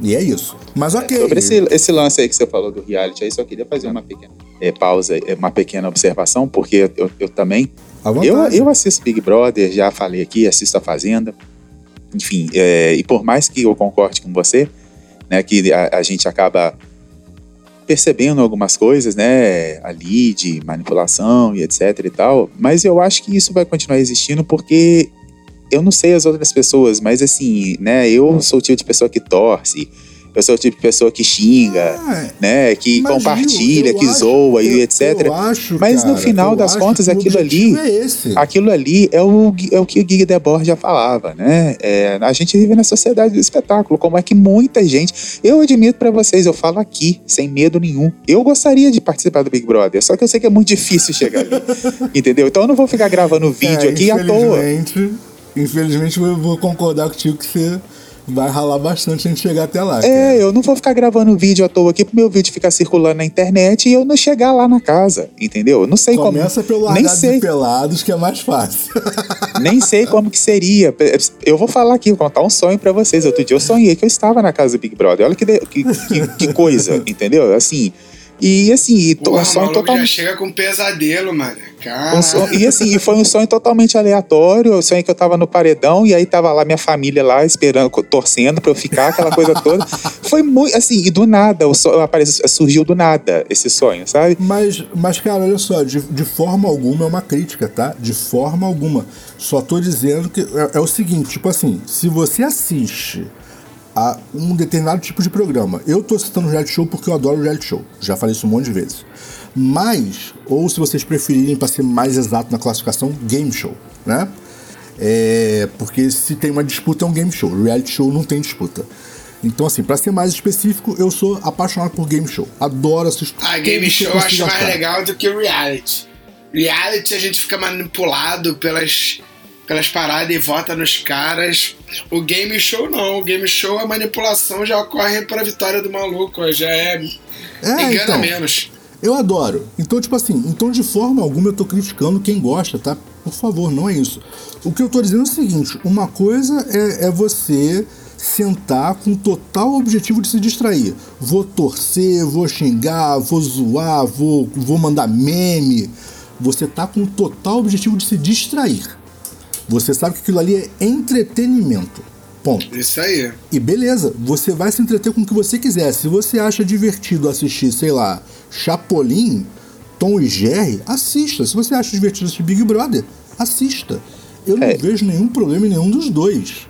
E é isso. Mas ok. Sobre esse, esse lance aí que você falou do reality, aí só queria fazer uma pequena é, pausa, é, uma pequena observação, porque eu, eu também. Eu, eu assisto Big Brother, já falei aqui, assisto a Fazenda. Enfim, é, e por mais que eu concorde com você, né, que a, a gente acaba percebendo algumas coisas, né, ali de manipulação e etc e tal, mas eu acho que isso vai continuar existindo porque eu não sei as outras pessoas, mas assim, né, eu sou o tipo de pessoa que torce, eu sou o tipo de pessoa que xinga, Ah, né, que mas, compartilha, que acho- zoa e eu- etc. eu acho, Mas no cara, final eu das contas, aquilo ali- É. Aquilo ali é o, é o que o Guy Debord já falava, né? É, a gente vive na sociedade do espetáculo, como é que muita gente. Eu admito pra vocês, eu falo aqui, sem medo nenhum. Eu gostaria de participar do Big Brother, só que eu sei que é muito difícil chegar ali. entendeu? Então eu não vou ficar gravando vídeo É, aqui à toa. Infelizmente, eu vou concordar contigo que você, Vai ralar bastante a gente chegar até lá. É, cara. eu não vou ficar gravando vídeo à toa aqui pro meu vídeo ficar circulando na internet e eu não chegar lá na casa, entendeu? Eu não sei Começa como. pelo nem Largados sei, Pelados, que é mais fácil. nem sei como que seria. Eu vou falar aqui, vou contar um sonho pra vocês. Outro dia eu sonhei que eu estava na casa do Big Brother. Olha que, de- que, que, que coisa, entendeu? Assim, e assim, e to- Porra, um o totalmente. chega com pesadelo, mano. Um sonho- e assim, e foi um sonho totalmente aleatório. Eu sonhei que eu tava no paredão e aí tava lá minha família lá esperando, torcendo pra eu ficar, aquela coisa toda. Foi muito assim, e do nada, o sonho apareceu, surgiu do nada esse sonho, sabe? Mas, mas, cara, olha só, de, de forma alguma é uma crítica, tá? De forma alguma. Só tô dizendo que é, é o seguinte, tipo assim, se você assiste a um determinado tipo de programa, eu tô citando reality show porque eu adoro reality show, já falei isso um monte de vezes. Mas, ou se vocês preferirem, para ser mais exato na classificação, game show, né? É, porque se tem uma disputa é um game show, reality show não tem disputa. Então, assim, pra ser mais específico, eu sou apaixonado por game show. Adoro assistir. A game show eu acho mais legal do que reality. Reality a gente fica manipulado pelas, pelas paradas e vota nos caras. O game show não. O game show a manipulação já ocorre para a vitória do maluco. Já é. É, engana então. menos. Eu adoro. Então, tipo assim, então de forma alguma eu tô criticando quem gosta, tá? Por favor, não é isso. O que eu tô dizendo é o seguinte: uma coisa é, é você sentar com total objetivo de se distrair. Vou torcer, vou xingar, vou zoar, vou, vou mandar meme. Você tá com total objetivo de se distrair. Você sabe que aquilo ali é entretenimento. Ponto. Isso aí. E beleza, você vai se entreter com o que você quiser. Se você acha divertido assistir, sei lá, Chapolin, Tom e Jerry, assista. Se você acha divertido assistir Big Brother, assista. Eu não É. vejo nenhum problema em nenhum dos dois.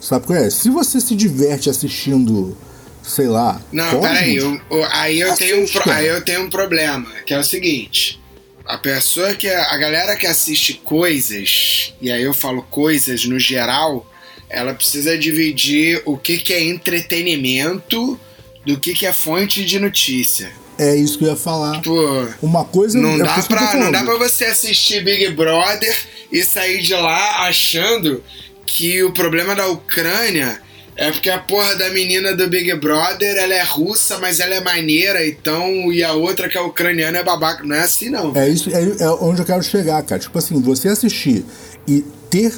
Sabe qual é? Se você se diverte assistindo, sei lá. Não, Cosmos, peraí. o- aí, eu tenho um, aí eu tenho um problema, que é o seguinte. A pessoa que. A galera que assiste coisas, e aí eu falo coisas no geral, ela precisa dividir o que, que é entretenimento do que, que é fonte de notícia. É isso que eu ia falar. Tipo, Uma coisa não, é dá pra, não dá pra você assistir Big Brother e sair de lá achando que o problema da Ucrânia é porque a porra da menina do Big Brother ela é russa, mas ela é maneira, então, e a outra que é ucraniana é babaca. Não é assim, não. É isso, é, é onde eu quero chegar, cara. Tipo assim, você assistir e ter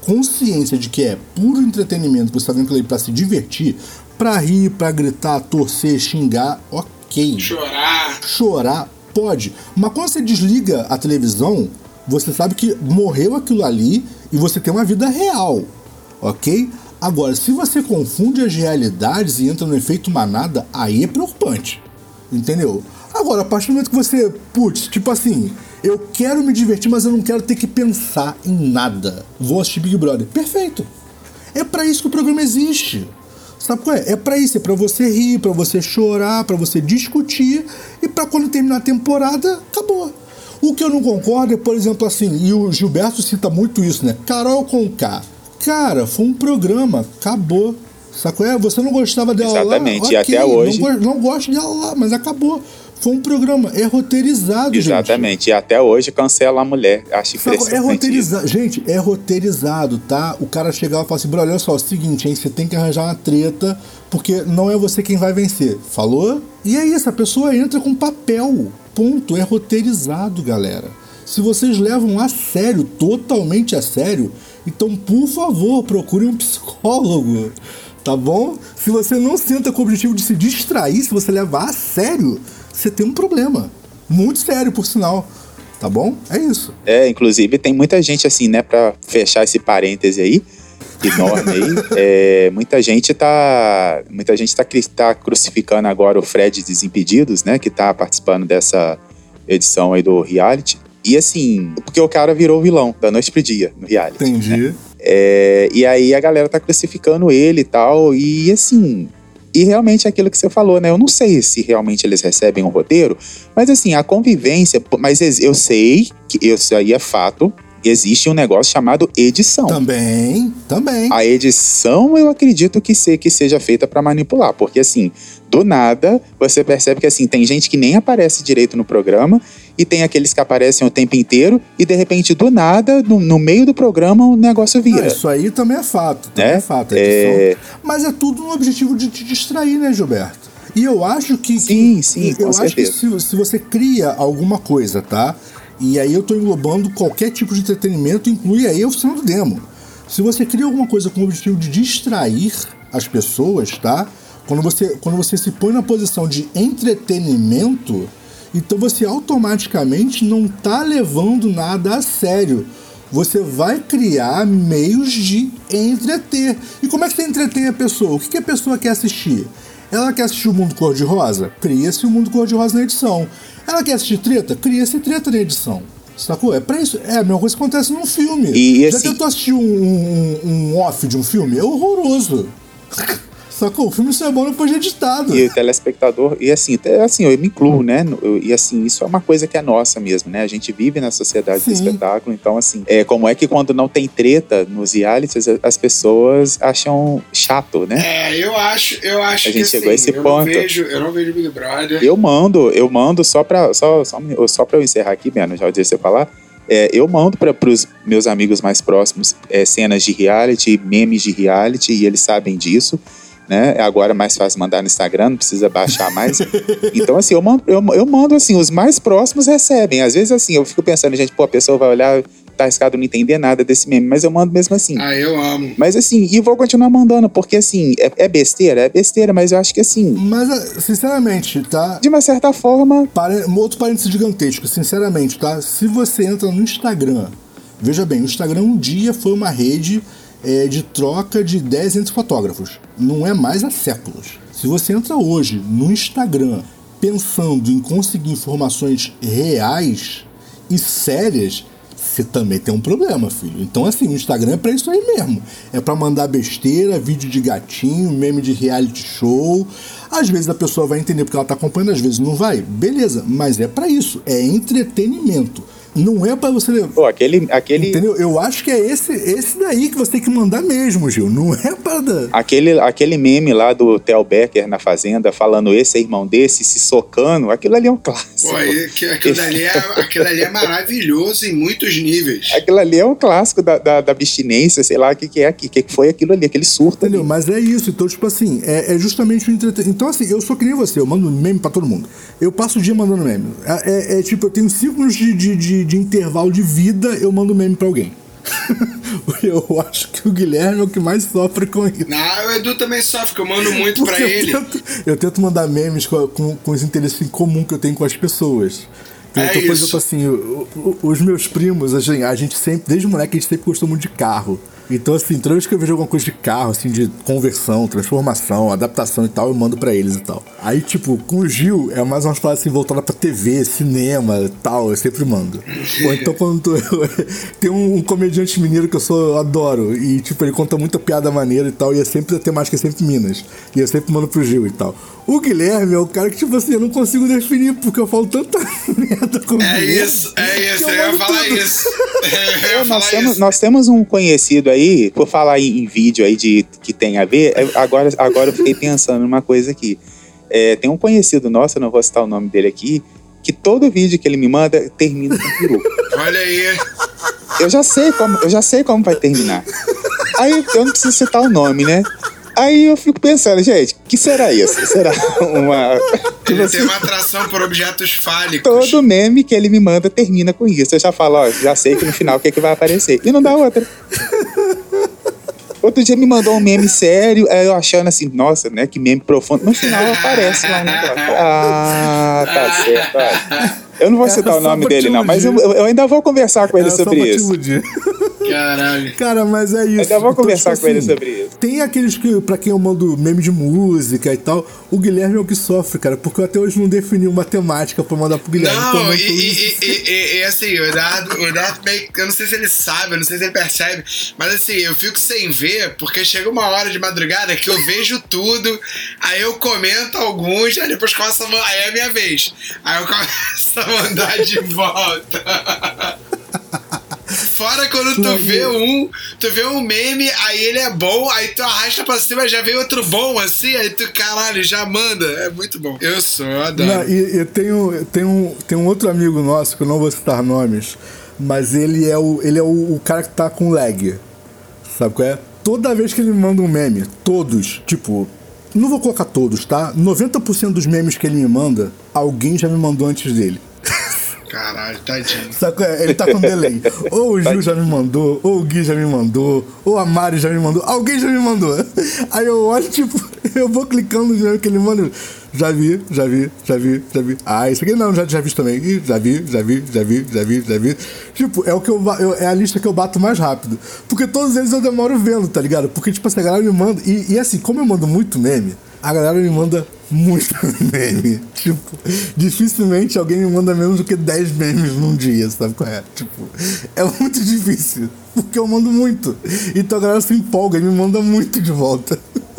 consciência de que é puro entretenimento, que você tá vendo aquilo aí pra se divertir, pra rir, pra gritar, torcer, xingar, ok. Chorar. Chorar, pode. Mas quando você desliga a televisão, você sabe que morreu aquilo ali e você tem uma vida real, ok? Agora, se você confunde as realidades e entra no efeito manada, aí é preocupante. Entendeu? Agora, a partir do momento que você, putz, tipo assim, eu quero me divertir, mas eu não quero ter que pensar em nada. Vou assistir Big Brother. Perfeito. É pra isso que o programa existe. Sabe qual é? É pra isso, é pra você rir, pra você chorar, pra você discutir e pra quando terminar a temporada, acabou. O que eu não concordo é, por exemplo, assim, e o Gilberto cita muito isso, né? Carol com K. Cara, foi um programa, acabou. Sacou? É, você não gostava dela Exatamente, lá? e ok, até hoje- Não, não gosto dela lá, mas acabou. Foi um programa, é roteirizado, gente. Exatamente. E até hoje cancela a mulher. Acho Sabe, é roteirizado. Gente, é roteirizado, tá? O cara chegava e falava assim, brother, olha só, é o seguinte, hein? Você tem que arranjar uma treta, porque não é você quem vai vencer. Falou? E é isso, a pessoa entra com papel. Ponto. É roteirizado, galera. Se vocês levam a sério, totalmente a sério, então, por favor, procure um psicólogo. Tá bom? Se você não senta com o objetivo de se distrair, se você levar a sério, você tem um problema. Muito sério, por sinal. Tá bom? É isso. É, inclusive tem muita gente assim, né, pra fechar esse parêntese aí, enorme aí, é, muita gente tá, muita gente tá, tá crucificando agora o Fred Desimpedidos, né, que tá participando dessa edição aí do reality, e assim, porque o cara virou vilão da noite pro dia no reality. Entendi. É, e aí a galera tá crucificando ele e tal, e assim. E realmente é aquilo que você falou, né? Eu não sei se realmente eles recebem um roteiro, mas assim, a convivência. Mas eu sei que isso aí é fato. Existe um negócio chamado edição. Também, também. A edição eu acredito que, se, que seja feita para manipular, porque assim, do nada você percebe que assim tem gente que nem aparece direito no programa e tem aqueles que aparecem o tempo inteiro e de repente do nada, no, no meio do programa, o negócio vira. Ah, isso aí também é fato. Também Né? é fato. É. edição. Mas é tudo no objetivo de te distrair, né, Gilberto? E eu acho que. Sim, que- sim, Eu acho que certeza. se, se você cria alguma coisa, tá? E aí eu tô englobando qualquer tipo de entretenimento, inclui aí a oficina do demo. Se você cria alguma coisa com o objetivo de distrair as pessoas, tá? Quando você, quando você se põe na posição de entretenimento, então você automaticamente não tá levando nada a sério. Você vai criar meios de entreter. E como é que você entretém a pessoa? O que, que a pessoa quer assistir? Ela quer assistir o Mundo Cor-de-Rosa? Cria-se o Mundo Cor-de-Rosa na edição. Ela quer assistir treta? Cria-se treta na edição. Sacou? É pra isso. É a mesma coisa que acontece num filme. E Já assim- tentou assistir um, um, um off de um filme? É horroroso. Sacou? O filme só é bom depois de editado. E o telespectador, e assim, até assim, eu me incluo, né? Eu- e assim, isso é uma coisa que é nossa mesmo, né? A gente vive na sociedade do Sim. espetáculo, então assim, é como é que quando não tem treta nos realities, a- as pessoas acham chato, né? É, eu acho, eu acho A que gente chegou a assim, esse eu ponto. Não vejo, eu não vejo Big Brother. Eu mando, eu mando só pra, só, só, só pra eu encerrar aqui, Beno, já deixa eu falar. É, eu mando para os meus amigos mais próximos é, cenas de reality, memes de reality, e eles sabem disso. Né? Agora é mais fácil mandar no Instagram, não precisa baixar mais. Então, assim, eu mando, eu, eu mando assim, os mais próximos recebem. Às vezes, assim, eu fico pensando, gente, pô, a pessoa vai olhar, tá arriscado não entender nada desse meme, mas eu mando mesmo assim. Ah, eu amo. Mas assim, e vou continuar mandando, porque assim, é, é besteira, é besteira, mas eu acho que assim, Mas, ah, sinceramente, tá? de uma certa forma, Pare- um outro parênteses gigantesco, sinceramente, tá? Se você entra no Instagram, veja bem, o Instagram um dia foi uma rede é, de troca de ideias entre fotógrafos. Não é mais há séculos. Se você entra hoje no Instagram pensando em conseguir informações reais e sérias, você também tem um problema, filho. Então, assim, o Instagram é pra isso aí mesmo. É pra mandar besteira, vídeo de gatinho, meme de reality show. Às vezes a pessoa vai entender porque ela tá acompanhando, às vezes não vai. Beleza, mas é pra isso. É entretenimento. Não é pra você. pô, aquele, aquele, Entendeu? Eu acho que é esse, esse daí que você tem que mandar mesmo, Gil. Não é pra. dar- Aquele, aquele meme lá do Theo Becker na Fazenda, falando esse é irmão desse, se socando, aquilo ali é um clássico. Pô, aquilo, ali é, aquilo ali é maravilhoso em muitos níveis. Aquilo ali é um clássico da, da, da abstinência, sei lá o que, que é, o que, que foi aquilo ali, aquele surto ali. Entendeu? Mas é isso. Então, tipo assim, é, é justamente o entretenimento. Então, assim, eu sou que nem você, eu mando meme pra todo mundo. Eu passo o dia mandando meme. É, é- é tipo, eu tenho cinco minutos de, de, de, de intervalo de vida, eu mando meme pra alguém. eu acho que o Guilherme é o que mais sofre com isso. Não, o Edu também sofre, que eu mando muito pra eu ele. tento, eu tento mandar memes com, com, com os interesses em comum que eu tenho com as pessoas. É então, por isso. exemplo, assim, os meus primos, a gente, a gente sempre, desde moleque, a gente sempre gostou muito de carro. Então, assim, toda vez que eu vejo alguma coisa de carro, assim, de conversão, transformação, adaptação e tal, eu mando pra eles e tal. Aí, tipo, com o Gil, é mais umas paradas assim, voltada pra TV, cinema e tal, eu sempre mando. Ou então, quando tô- tem um, comediante mineiro que eu sou, eu adoro, e, tipo, ele conta muita piada maneira e tal, e é sempre a temática, é sempre Minas. E eu sempre mando pro Gil e tal. O Guilherme é o cara que, tipo assim, eu não consigo definir, porque eu falo tanta merda com o É Guilherme. isso, é isso, eu eu ia falar tudo. isso. Eu ia É, nós, falar temos, isso. nós temos um conhecido aí, por falar em, em vídeo aí de que tem a ver, é, agora, agora eu fiquei pensando numa coisa aqui. É, tem um conhecido nosso, eu não vou citar o nome dele aqui, que todo vídeo que ele me manda termina com peru. Olha aí. Eu já sei como, eu já sei como vai terminar. Aí eu não preciso citar o nome, né? Aí eu fico pensando, gente, que será isso? Será uma. Tipo Ele assim, tem uma atração por objetos fálicos. todo meme que ele me manda termina com isso. Eu já falo, ó, já sei que no final o que, é que vai aparecer. E não dá outra. Outro dia me mandou um meme sério, aí eu achando assim, nossa, né, que meme profundo. No final aparece lá um negócio. Ah, tá certo. ó. Eu não vou Era citar o nome dele, não, mas eu, eu ainda vou conversar com ele Era sobre isso. Caralho. Cara, mas é isso. Ainda vou conversar com ele assim, sobre isso. Tem aqueles que, pra quem eu mando meme de música e tal, o Guilherme é o que sofre, cara, porque eu até hoje não defini uma temática pra mandar pro Guilherme. então eu Não, mando e, e, e, e- e, assim, o Eduardo, o Eduardo meio, eu não sei se ele sabe, eu não sei se ele percebe, mas assim, eu fico sem ver, porque chega uma hora de madrugada que eu vejo tudo, aí eu comento alguns, aí depois começo a, aí é a minha vez. Aí eu começo a mandar de volta. fora quando tu vê um, tu vê um meme, aí ele é bom, aí tu arrasta pra cima, já vem outro bom assim, aí tu, caralho, já manda. É muito bom. Eu sou, eu adoro. Não, e, e tem, um, tem, um, tem um outro amigo nosso, que eu não vou citar nomes, mas ele é o, ele é o, o cara que tá com lag. Sabe qual é? Toda vez que ele me manda um meme, todos, tipo, não vou colocar todos, tá? 90% dos memes que ele me manda, alguém já me mandou antes dele. Caralho, tadinho. É? Ele tá com delay. Ou o Gil já me mandou, ou o Gui já me mandou, ou a Mari já me mandou, alguém já me mandou. Aí eu olho, tipo, eu vou clicando no meme que ele manda. Já vi, já vi, já vi, já vi. Ah, isso aqui não, já, já vi também. Ih, já vi, já vi, já vi, já vi, já vi. Tipo, é o que eu, eu- é a lista que eu bato mais rápido. Porque todos eles eu demoro vendo, tá ligado? Porque, tipo assim, a galera me manda. E, e assim, como eu mando muito meme, a galera me manda muito meme. Tipo, dificilmente alguém me manda menos do que 10 memes num dia, sabe qual é? Tipo, é muito difícil. Porque eu mando muito. Então a galera se empolga e me manda muito de volta.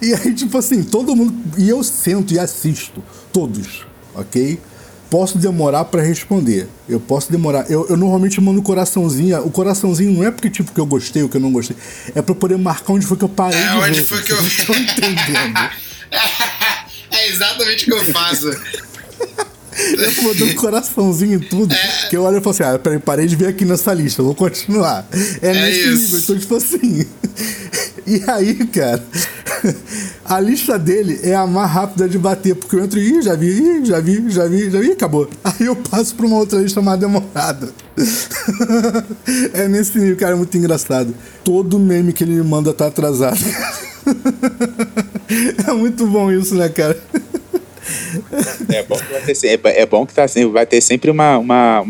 E aí, tipo assim, todo mundo. E eu sento e assisto. Todos, ok? Posso demorar pra responder. Eu posso demorar. Eu, eu normalmente mando coraçãozinho. O coraçãozinho não é porque, tipo, que eu gostei ou que eu não gostei. É pra poder marcar onde foi que eu parei. É de onde ver, foi que eu estão entendendo? É exatamente o que eu faço. Eu tô mandando coraçãozinho em tudo. Que eu olho e falo assim: ah, peraí, parei de ver aqui nessa lista, vou continuar. É, nesse isso. nível. Então, tipo assim. e aí, cara, a lista dele é a mais rápida de bater, porque eu entro e já vi, ih, já vi, já vi, já vi, acabou. Aí eu passo pra uma outra lista mais demorada. é nesse nível, cara, é muito engraçado. Todo meme que ele me manda tá atrasado. é muito bom isso, né, cara? É bom que vai ter, se- é, é bom que tá, sempre- vai ter sempre uma, uma,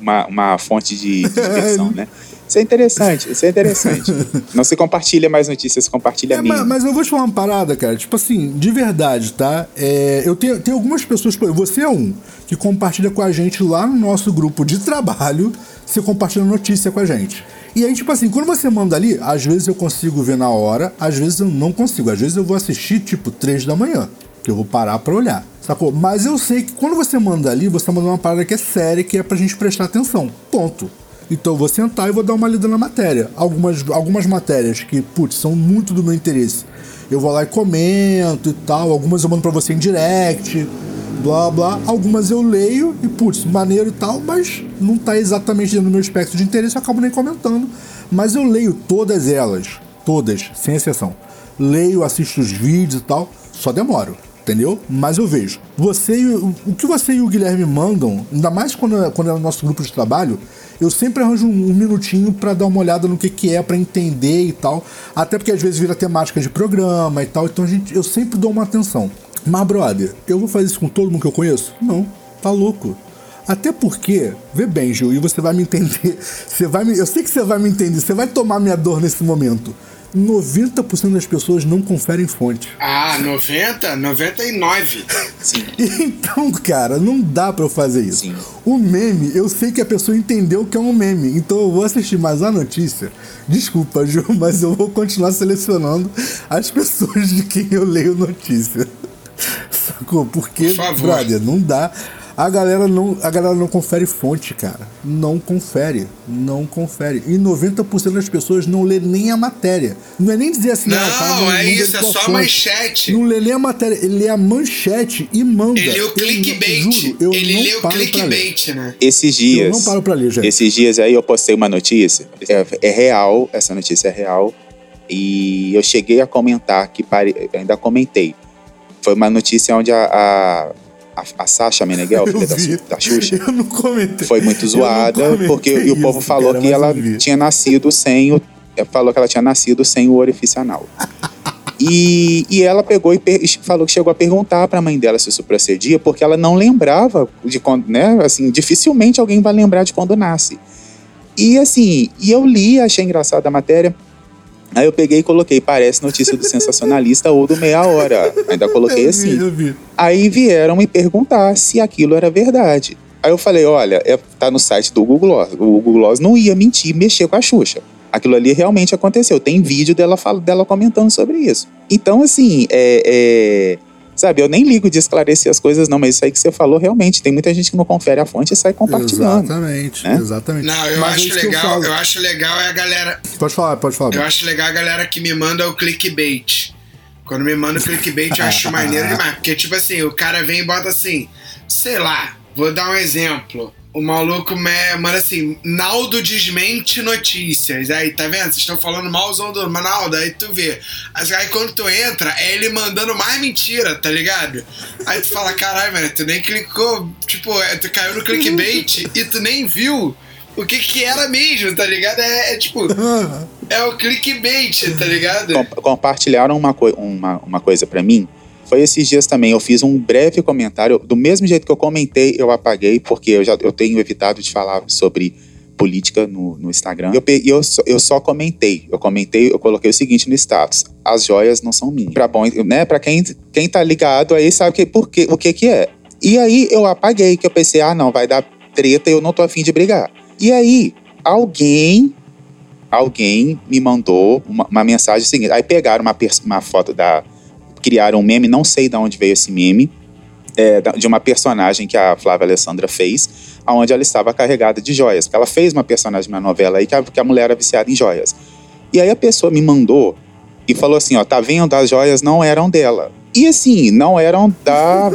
uma, uma fonte de, de diversão, né? Isso é interessante, isso é interessante. Não se compartilha mais notícias, se compartilha É, mas, mas eu vou te falar uma parada, cara. Tipo assim, de verdade, tá? É, eu tenho, tenho algumas pessoas, você é um, que compartilha com a gente lá no nosso grupo de trabalho, você compartilha notícia com a gente. E aí, tipo assim, quando você manda ali, às vezes eu consigo ver na hora, às vezes eu não consigo. Às vezes eu vou assistir, tipo, três da manhã, que eu vou parar pra olhar, sacou? Mas eu sei que quando você manda ali, você tá mandando uma parada que é séria, que é pra gente prestar atenção. Ponto. Então eu vou sentar e vou dar uma lida na matéria. Algumas, algumas matérias que, putz, são muito do meu interesse. Eu vou lá e comento e tal. Algumas eu mando pra você em direct, blá blá. Algumas eu leio e, putz, maneiro e tal, mas não tá exatamente dentro do meu espectro de interesse, eu acabo nem comentando. Mas eu leio todas elas, todas, sem exceção. Leio, assisto os vídeos e tal, só demoro entendeu? Mas eu vejo. Você o, o que você e o Guilherme mandam, ainda mais quando é, quando é no nosso grupo de trabalho, eu sempre arranjo um, um minutinho pra dar uma olhada no que, que é, pra entender e tal. Até porque às vezes vira temática de programa e tal, então a gente, eu sempre dou uma atenção. Mas, brother, eu vou fazer isso com todo mundo que eu conheço? Não, tá louco. Até porque, vê bem, Gil, e você vai me entender. Você vai me, eu sei que você vai me entender, você vai tomar minha dor nesse momento. 90% das pessoas não conferem fonte. Ah, 90? 99. Sim. Então, cara, não dá pra eu fazer isso. Sim. O meme, eu sei que a pessoa entendeu que é um meme, então eu vou assistir mais a notícia. Desculpa, Ju, mas eu vou continuar selecionando as pessoas de quem eu leio notícia. Sacou? Porque, Por favor. brother, não dá. A galera não, a galera não confere fonte, cara. Não confere. Não confere. E 90% das pessoas não lê nem a matéria. Não é nem dizer assim, Não, ah, o cara é lê isso, é só a fonte. manchete. Não lê nem a matéria, ele lê a manchete e manda. Ele lê o Eu clickbait. juro, eu Ele não lê o clickbait, né? Esses dias. Eu não paro pra ler, gente. Esses dias aí eu postei uma notícia. É, é real, essa notícia é real. E eu cheguei a comentar que pare... ainda comentei. Foi uma notícia onde a, a, a, a Sasha Meneghel, filha da, da Xuxa, foi muito zoada, porque e o povo isso, falou cara, que ela tinha nascido sem o. eh, Falou que ela tinha nascido sem o orifício anal. E, e ela pegou e falou que chegou a perguntar pra mãe dela se isso procedia, porque ela não lembrava de quando, né? Assim, dificilmente alguém vai lembrar de quando nasce. E assim, e eu li, achei engraçada a matéria. Aí eu peguei e coloquei, parece notícia do sensacionalista ou do meia hora. Ainda coloquei assim. Aí vieram me perguntar se aquilo era verdade. Aí eu falei, olha, é, tá no site do Google Gloss. O Google Gloss não ia mentir, mexer com a Xuxa. Aquilo ali realmente aconteceu. Tem vídeo dela, dela comentando sobre isso. Então, assim, é, é, Sabe, eu nem ligo de esclarecer as coisas, não, mas isso aí que você falou, realmente, tem muita gente que não confere a fonte e sai compartilhando. Exatamente, né? exatamente. Não, eu Mas acho eu legal, falo. eu, acho legal é a galera. Pode falar, pode falar. Eu acho legal a galera que me manda o clickbait. Quando me manda o clickbait, eu acho maneiro demais. Porque, tipo assim, o cara vem e bota assim, sei lá, vou dar um exemplo. O maluco me manda assim, Naldo desmente notícias. Aí, tá vendo? Vocês estão falando malzão do Naldo, aí tu vê. Aí quando tu entra, é ele mandando mais mentira, tá ligado? Aí tu fala, caralho, velho, tu nem clicou, tipo, é, tu caiu no clickbait e tu nem viu o que que era mesmo, tá ligado? É, é tipo, é o clickbait, tá ligado? Com- compartilharam uma, coi- uma, uma coisa pra mim. Foi esses dias também. Eu fiz um breve comentário. Do mesmo jeito que eu comentei, eu apaguei, porque eu já eu tenho evitado de falar sobre política no, no Instagram. Eu, eu, só, eu só comentei. Eu comentei, eu coloquei o seguinte no status: as joias não são minhas. Pra, bom, né, pra quem, quem tá ligado aí sabe que, por quê, o que que é. E aí eu apaguei, que eu pensei, ah, não, vai dar treta, eu não tô afim de brigar. E aí, alguém alguém me mandou uma, uma mensagem seguinte. Aí pegaram uma, uma foto da. Criaram um meme, não sei de onde veio esse meme, é, de uma personagem que a Flávia Alessandra fez, onde ela estava carregada de joias. Porque ela fez uma personagem na novela aí que a, que a mulher era viciada em joias. E aí a pessoa me mandou e falou assim: ó, tá vendo? As joias não eram dela. E assim, não eram da.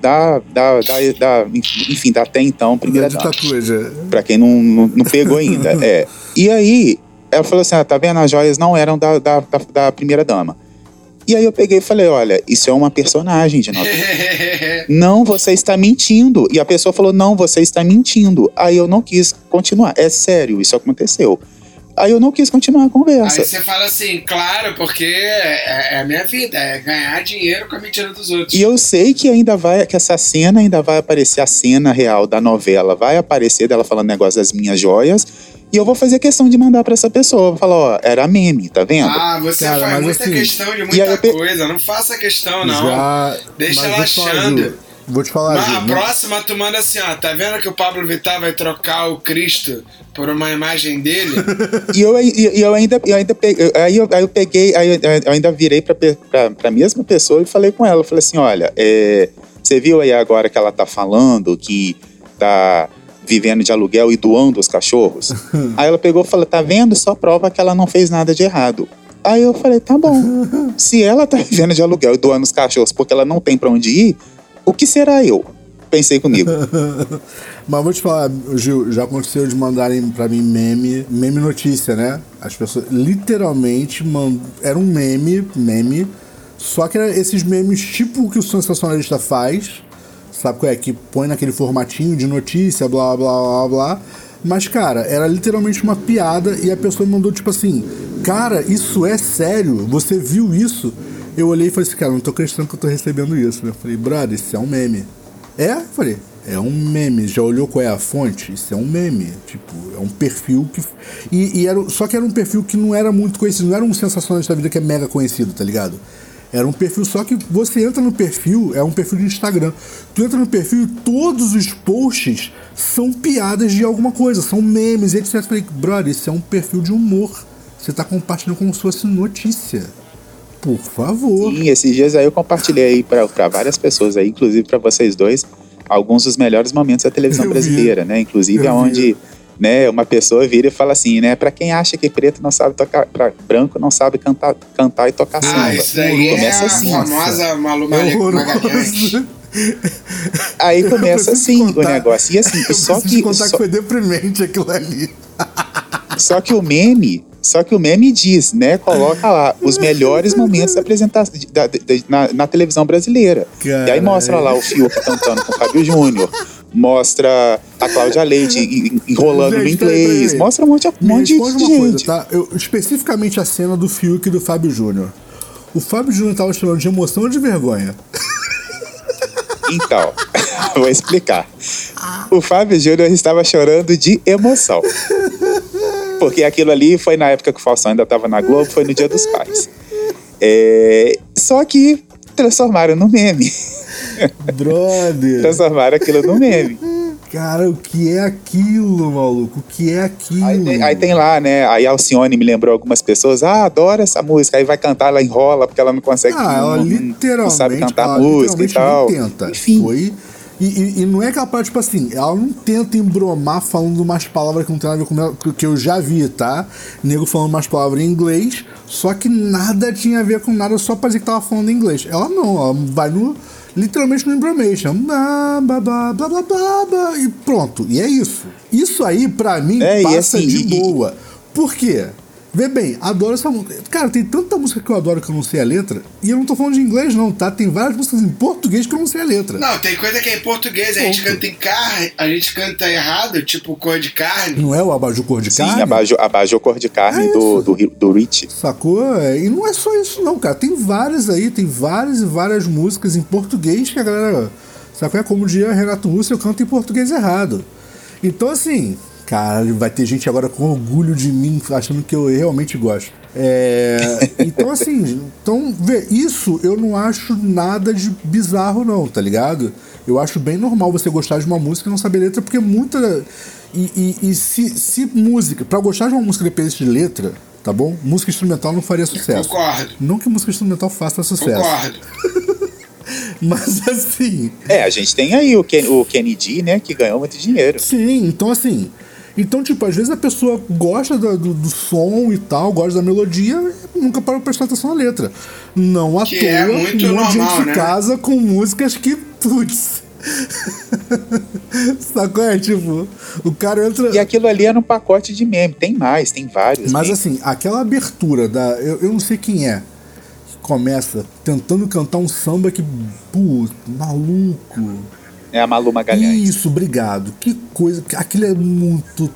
Da, da, da, da enfim, da até então primeira Da dama. já. Pra quem não, não, não pegou ainda. é. E aí, ela falou assim: ah, tá vendo? As joias não eram da, da, da, da primeira dama. E aí eu peguei e falei: olha, isso é uma personagem de novela. não, você está mentindo. E a pessoa falou: não, você está mentindo. Aí eu não quis continuar. É sério, isso aconteceu. Aí eu não quis continuar a conversa. Aí você fala assim, claro, porque é, é a minha vida, é ganhar dinheiro com a mentira dos outros. E eu sei que ainda vai, que essa cena ainda vai aparecer, a cena real da novela vai aparecer dela falando negócio das minhas joias. E eu vou fazer questão de mandar pra essa pessoa. Vou falar, ó, era meme, tá vendo? Ah, você Cara, faz muita assim, questão de muita pe- coisa. Não faça questão, não. Já, Deixa mas ela vou te falar, achando. Vou te falar, Mas Ju. a próxima tu manda assim, ó. Tá vendo que o Pablo Vittar vai trocar o Cristo por uma imagem dele? E eu, e eu ainda, eu ainda peguei, aí, eu, aí eu peguei, aí eu, eu ainda virei pra, pra, pra mesma pessoa e falei com ela. Eu falei assim: olha, é, você viu aí agora que ela tá falando que tá vivendo de aluguel e doando os cachorros? aí ela pegou e falou: tá vendo? Só prova que ela não fez nada de errado. Aí eu falei: tá bom. Se ela tá vivendo de aluguel e doando os cachorros porque ela não tem pra onde ir, o que será eu? Pensei comigo. Mas vou te falar, Gil, já aconteceu de mandarem pra mim meme, meme notícia, né? As pessoas literalmente mandam. Era um meme, meme. Só que era esses memes tipo o que o sensacionalista faz. Sabe qual é? Que põe naquele formatinho de notícia, blá blá blá blá. Mas, cara, era literalmente uma piada e a pessoa me mandou tipo assim: Cara, isso é sério? Você viu isso? Eu olhei e falei assim: Cara, não tô acreditando que eu tô recebendo isso. Eu falei: Brother, isso é um meme. É? Eu falei, é um meme. Já olhou qual é a fonte? Isso é um meme. Tipo, é um perfil que. E, e era, só que era um perfil que não era muito conhecido, não era um sensacionalista da vida que é mega conhecido, tá ligado? Era um perfil, só que você entra no perfil, é um perfil de Instagram. Tu entra no perfil e todos os posts são piadas de alguma coisa, são memes, etc. Eu falei, brother, isso é um perfil de humor. Você tá compartilhando como se fosse notícia. Por favor. Sim, esses dias aí eu compartilhei aí pra, pra várias pessoas aí, inclusive pra vocês dois, alguns dos melhores momentos da televisão Eu vi. brasileira, né? Inclusive Eu aonde, vi. Né, uma pessoa vira e fala assim, né, Pra quem acha que preto não sabe tocar, pra branco não sabe cantar, cantar e tocar ah, samba. isso daí é Começa a assim. famosa Malu É Magalhães. Aí começa assim o negócio. E assim, Eu só que, contar só, que foi deprimente aquilo ali. só que o meme, só que o meme diz, né, coloca lá os melhores momentos da apresentação da- da- na, na televisão brasileira. E aí Caralho. mostra lá o Fiuk cantando com o Fábio Júnior, mostra a Cláudia Leite en- enrolando no Gente, peraí, inglês, mostra um monte, um monte de uma gente. coisa, tá? Eu, especificamente a cena do Fiuk e do Fábio Júnior. O Fábio Júnior tava chorando de emoção ou de vergonha? Então, vou explicar. O Fábio Júnior estava chorando de emoção. Porque aquilo ali foi na época que o Faustão ainda estava na Globo, foi no Dia dos Pais. É, só que transformaram no meme. Brother. Transformaram aquilo no meme. Cara, o que é aquilo, maluco? O que é aquilo? Aí tem, aí tem lá, né? Aí a Alcione me lembrou algumas pessoas, ah, adora essa música. Aí vai cantar, ela enrola porque ela não consegue. Ah, ela não, literalmente. não sabe cantar ela música e tal. Tenta. Enfim. Foi. E, e, e não é aquela parte, tipo assim, ela não tenta embromar falando umas palavras que não tem nada a ver com ela, que eu já vi, tá? Nego falando umas palavras em inglês, só que nada tinha a ver com nada, só pra dizer que tava falando inglês. Ela não, ela vai no. Literalmente no embromation. Blá, blá, blá, blá, blá, blá, e pronto. E é isso. Isso aí, pra mim, É, e passa assim, de e- e- boa. Por quê? Vê bem, adoro essa música. Cara, tem tanta música que eu adoro que eu não sei a letra. E eu não tô falando de inglês, não, tá? Tem várias músicas em português que eu não sei a letra. Não, tem coisa que é em português, a gente Ponto. canta em carne, a gente canta errado, tipo cor de carne. Não é o abajur cor de Sim, carne? abajou, abajou cor de carne É do, do, do Rich. Sacou? É, E não é só isso, não, cara. Tem várias aí, tem várias e várias músicas em português que a galera. Sacou? É como dia Renato Russo, eu canto em português errado. Então, assim, cara, vai ter gente agora com orgulho de mim, achando que eu realmente gosto. É, então, assim, então, vê, isso eu não acho nada de bizarro, não, tá ligado? Eu acho bem normal você gostar de uma música e não saber letra, porque muita. E, e- e se, se música. Pra gostar de uma música dependente de letra, tá bom? Música instrumental não faria sucesso. Concordo. Não que música instrumental faça sucesso. Concordo. Mas assim. É, a gente tem aí o, Ken, o Kennedy, né, que ganhou muito dinheiro. Sim, então assim. Então, tipo, às vezes a pessoa gosta da- do, do som e tal, gosta da melodia, nunca para prestar atenção na letra. Não à Que toa, é muito um normal, né? casa com músicas que, putz. Sacou? É tipo, o cara entra. E aquilo ali era um pacote de meme. Tem mais, tem vários. Mas memes. assim, aquela abertura da. Eu, eu não sei quem é. Que começa tentando cantar um samba que. Putz, maluco. É a Malu Magalhães. Isso, obrigado. Que coisa. Aquilo é muito.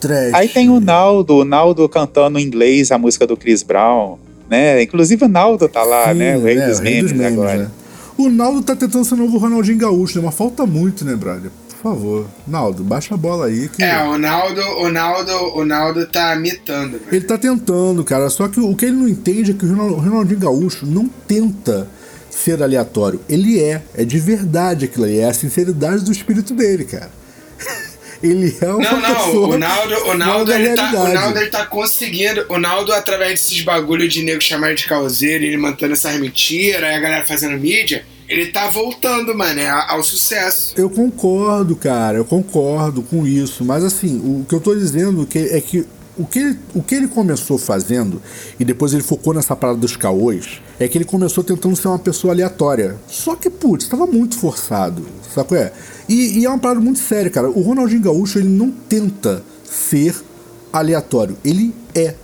Trash. Aí tem o Naldo, o Naldo cantando em inglês a música do Chris Brown, né? Inclusive o Naldo tá lá, Sim, né? O rei é, dos o rei memes, dos memes, agora. né? O Naldo tá tentando ser novo Ronaldinho Gaúcho, né? Mas falta muito, né, brother? Por favor. Naldo, baixa a bola aí. Que... É, o Naldo, o Naldo, o Naldo tá imitando, velho. Ele tá tentando, cara. Só que o que ele não entende é que o Ronaldinho Gaúcho não tenta ser aleatório. Ele é. É de verdade aquilo ali. É a sinceridade do espírito dele, cara. ele é uma Não, não, pessoa o Naldo, o Naldo, ele tá, o. Naldo ele tá conseguindo. O Naldo, através desses bagulho de nego chamar de causeiro, ele mantendo essas mentiras, aí a galera fazendo mídia, ele tá voltando, mano, é, ao sucesso. Eu concordo, cara, eu concordo com isso. Mas assim, o que eu tô dizendo é que o que, ele, o que ele começou fazendo, e depois ele focou nessa parada dos caôs, é que ele começou tentando ser uma pessoa aleatória. Só que, putz, tava muito forçado, sabe qual é? E, e é uma parada muito séria, cara. O Ronaldinho Gaúcho, ele não tenta ser aleatório, ele é.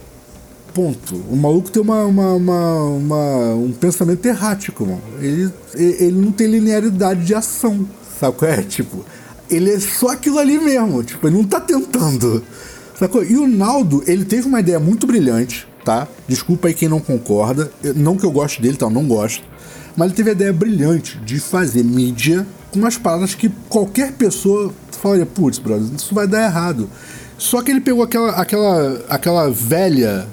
Ponto. O maluco tem uma, uma, uma- uma- um pensamento errático, mano. Ele ele não tem linearidade de ação, sabe qual é? Tipo, ele é só aquilo ali mesmo. Tipo, ele não tá tentando. Sacou? E o Naldo, ele teve uma ideia muito brilhante, tá? Desculpa aí quem não concorda. Não que eu goste dele, tá? Eu não gosto. Mas ele teve a ideia brilhante de fazer mídia com umas paradas que qualquer pessoa falaria, putz, brother, isso vai dar errado. Só que ele pegou aquela, aquela, aquela velha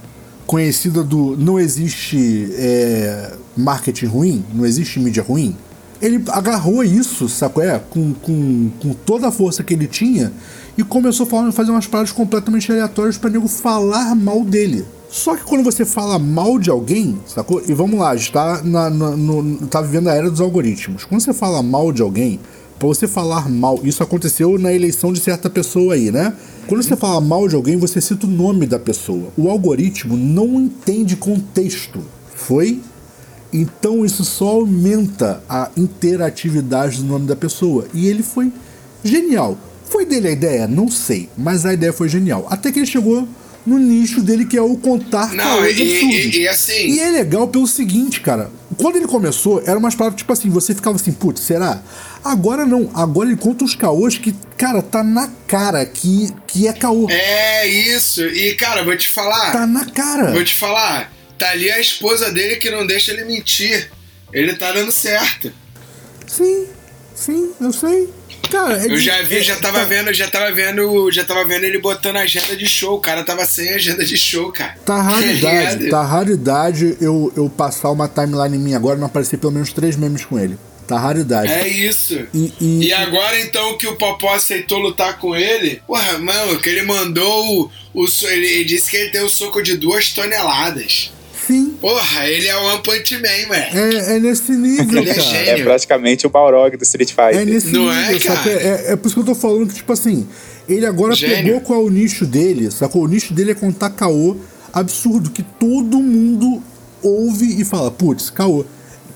conhecida do não existe é, marketing ruim, não existe mídia ruim. Ele agarrou isso, sacou? É, com, com, com toda a força que ele tinha e começou falando, fazer umas paradas completamente aleatórias pra nego falar mal dele. Só que quando você fala mal de alguém, sacou? E vamos lá, a gente tá, na, na- no- tá vivendo a era dos algoritmos. Quando você fala mal de alguém, pra você falar mal, isso aconteceu na eleição de certa pessoa aí, né? Quando você fala mal de alguém, você cita o nome da pessoa. O algoritmo não entende contexto. Foi? Então isso só aumenta a interatividade do nome da pessoa. E ele foi genial. Foi dele a ideia? Não sei. Mas a ideia foi genial. Até que ele chegou no nicho dele, que é o contar Não, caôs e, absurdos. e- e assim. E é legal pelo seguinte, cara. Quando ele começou, era umas palavras tipo assim, você ficava assim, putz, será? Agora não. Agora ele conta os caôs que, cara, tá na cara que, que é caô. É isso. E, cara, vou te falar. Tá na cara. Vou te falar. Tá ali a esposa dele que não deixa ele mentir. Ele tá dando certo. Sim, sim, eu sei. Cara, é Eu já vi, é- já tava tá- vendo, já tava vendo, já tava vendo ele botando agenda de show. O cara tava sem agenda de show, cara. Tá raridade, ligado? tá raridade eu, eu passar uma timeline minha agora e não aparecer pelo menos três memes com ele. tá raridade. É isso. E, e- E agora então que o Popó aceitou lutar com ele, porra, mano, que ele mandou o. o ele disse que ele tem o soco de duas toneladas. Sim, Porra, ele é o One Punch Man, velho. é, é nesse nível, Ele é gênio. É praticamente o Balrog do Street Fighter. É nesse Não é, nível, sabe? cara? É, é por isso que eu tô falando que, tipo assim, ele agora Gênio. pegou qual é o nicho dele, sacou? O nicho dele é contar caô absurdo, que todo mundo ouve e fala, putz, caô.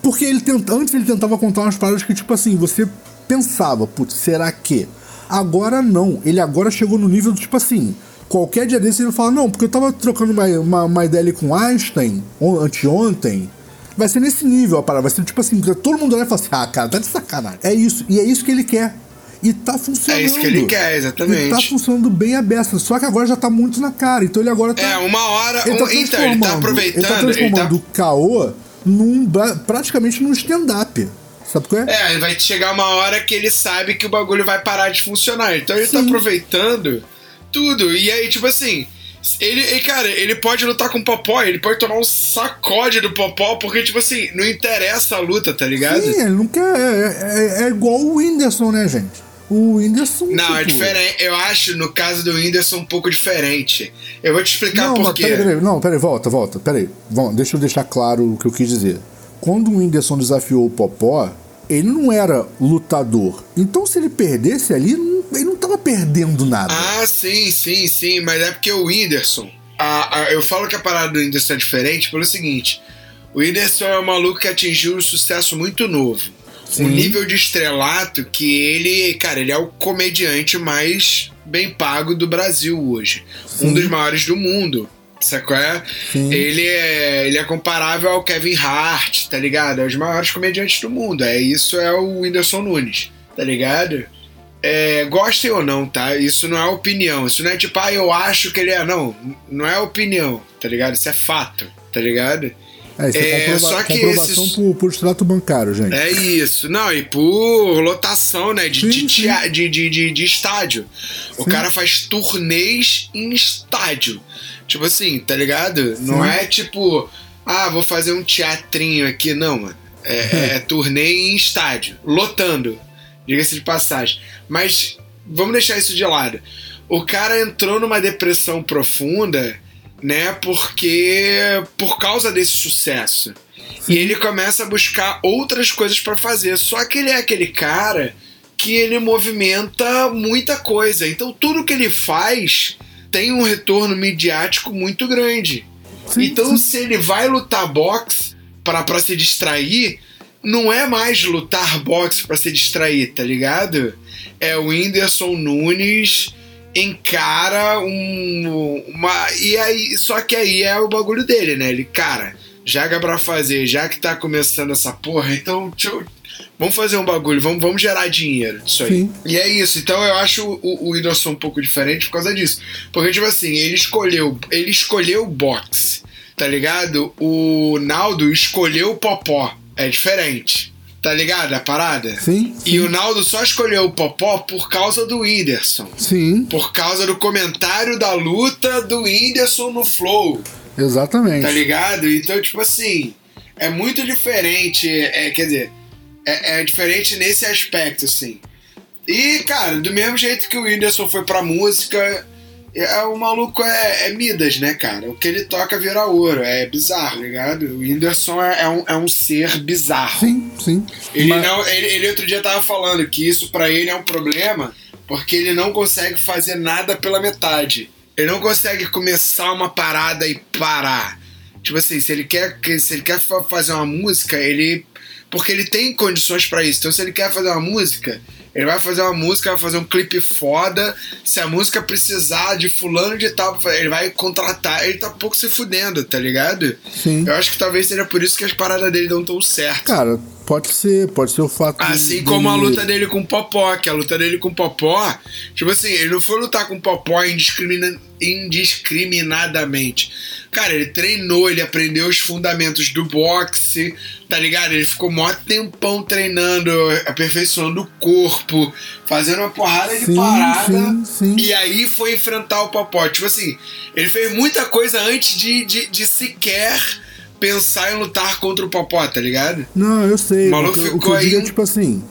Porque ele tenta, antes ele tentava contar umas paradas que, tipo assim, você pensava, putz, será que? Agora não. Ele agora chegou no nível do, tipo assim, qualquer dia desse ele fala, não, porque eu tava trocando uma, uma, uma ideia ali com Einstein, on- anteontem. Vai ser nesse nível a parada. Vai ser tipo assim, todo mundo olha e fala assim, ah, cara, tá de sacanagem. É isso. E é isso que ele quer. E tá funcionando. É isso que ele quer, exatamente. E tá funcionando bem a beça. Só que agora já tá muito na cara. Então ele agora tá. É, uma hora. Ele tá então, ele tá aproveitando. Ele tá transformando o caô num, praticamente num stand-up. Sabe qual é? É, vai chegar uma hora que ele sabe que o bagulho vai parar de funcionar. Então ele tá Sim. aproveitando tudo. E aí, tipo assim, ele, ele, cara, ele pode lutar com o Popó, ele pode tomar um sacode do Popó, porque, tipo assim, não interessa a luta, tá ligado? Sim, ele não quer. É, é- é igual o Whindersson, né, gente? O Whindersson. Não, é tipo, diferente. Eu acho, no caso do Whindersson, um pouco diferente. Eu vou te explicar Não, por quê. peraí, peraí, não, peraí, volta, volta, peraí. Vamos, deixa eu deixar claro o que eu quis dizer. Quando o Whindersson desafiou o Popó, ele não era lutador. Então, se ele perdesse ali, ele não tava perdendo nada. Ah, sim, sim, sim, mas é porque o Whindersson. a- a- eu falo que a parada do Whindersson é diferente pelo seguinte: o Whindersson é um maluco que atingiu um sucesso muito novo. Sim. Um nível de estrelato que ele, cara, ele é o comediante mais bem pago do Brasil hoje. Um Sim. dos maiores do mundo. Sacou? É? Sim. Ele é, ele é comparável ao Kevin Hart, tá ligado? É os maiores comediantes do mundo. É isso é o Whindersson Nunes, tá ligado? É, gostem ou não, tá? Isso não é opinião. Isso não é tipo, ah, eu acho que ele é. Não, não é opinião, tá ligado? Isso é fato, tá ligado? É, isso é, é, só que comprovação por, por extrato bancário, gente. É isso. Não, e por lotação, né? De, Sim, de, sim. de, de, de, de estádio. O Sim. cara faz turnês em estádio. Tipo assim, tá ligado? Não Sim. é tipo, ah, vou fazer um teatrinho aqui. Não, mano. É, é turnê em estádio. Lotando. Diga-se de passagem. Mas vamos deixar isso de lado. O cara entrou numa depressão profunda, né? Porque. Por causa desse sucesso. E ele começa a buscar outras coisas pra fazer. Só que ele é aquele cara que ele movimenta muita coisa. Então tudo que ele faz tem um retorno midiático muito grande. Sim, então sim. se ele vai lutar boxe pra pra se distrair, não é mais lutar boxe pra se distrair, tá ligado? É o Whindersson Nunes encara um, uma. E aí, só que aí é o bagulho dele, né? Ele, cara, já que é pra fazer, já que tá começando essa porra, então deixa eu- vamos fazer um bagulho, vamos, vamos gerar dinheiro disso aí. Sim. E é isso, então eu acho o, o Whindersson um pouco diferente por causa disso. Porque, tipo assim, ele escolheu, ele escolheu o boxe, tá ligado? O Naldo escolheu o Popó. É diferente. Tá ligado a parada? Sim, E o Naldo só escolheu o Popó por causa do Whindersson. Sim, Por causa do comentário da luta do Whindersson no Flow. exatamente. Tá ligado? Então, tipo assim, é muito diferente. É, quer dizer, é, é diferente nesse aspecto, assim. E, cara, do mesmo jeito que o Whindersson foi pra música, é, o maluco é, é Midas, né, cara? O que ele toca vira ouro. É bizarro, ligado? O Whindersson é, é um, é um ser bizarro. Sim, sim. Ele, Mas- não, ele, ele outro dia tava falando que isso pra ele é um problema porque ele não consegue fazer nada pela metade. Ele não consegue começar uma parada e parar. Tipo assim, se ele quer, que- se ele quer fa- fazer uma música, ele. Porque ele tem condições pra isso. Então, se ele quer fazer uma música, ele vai fazer uma música, vai fazer um clipe foda. Se a música precisar de fulano de tal, ele vai contratar. Ele tá um pouco se fudendo, tá ligado? Sim. Eu acho que talvez seja por isso que as paradas dele não tão certo. Cara, pode ser, pode ser o fato Assim dele- como a luta dele com o Popó, que a luta dele com o Popó, tipo assim, ele não foi lutar com o Popó indiscrimina- indiscriminadamente. Cara, ele treinou, ele aprendeu os fundamentos do boxe, tá ligado? Ele ficou mó tempão treinando, aperfeiçoando o corpo, fazendo uma porrada de Sim, parada. sim, sim. E aí foi enfrentar o Popó. Tipo assim, ele fez muita coisa antes de, de, de sequer pensar em lutar contra o Popó, tá ligado? Não, eu sei. O maluco que, o que ficou eu digo é aí- tipo assim.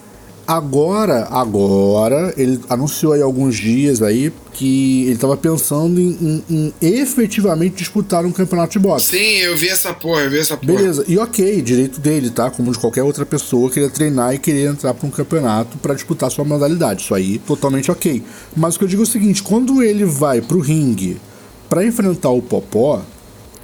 Agora, agora, ele anunciou aí alguns dias aí que ele tava pensando em, em- em efetivamente disputar um campeonato de boxe. Sim, eu vi essa porra, eu vi essa porra. Beleza, e ok, direito dele, tá? Como de qualquer outra pessoa querer treinar e querer entrar pra um campeonato pra disputar sua modalidade. Isso aí, totalmente ok. Mas o que eu digo é o seguinte: quando ele vai pro ringue pra enfrentar o Popó,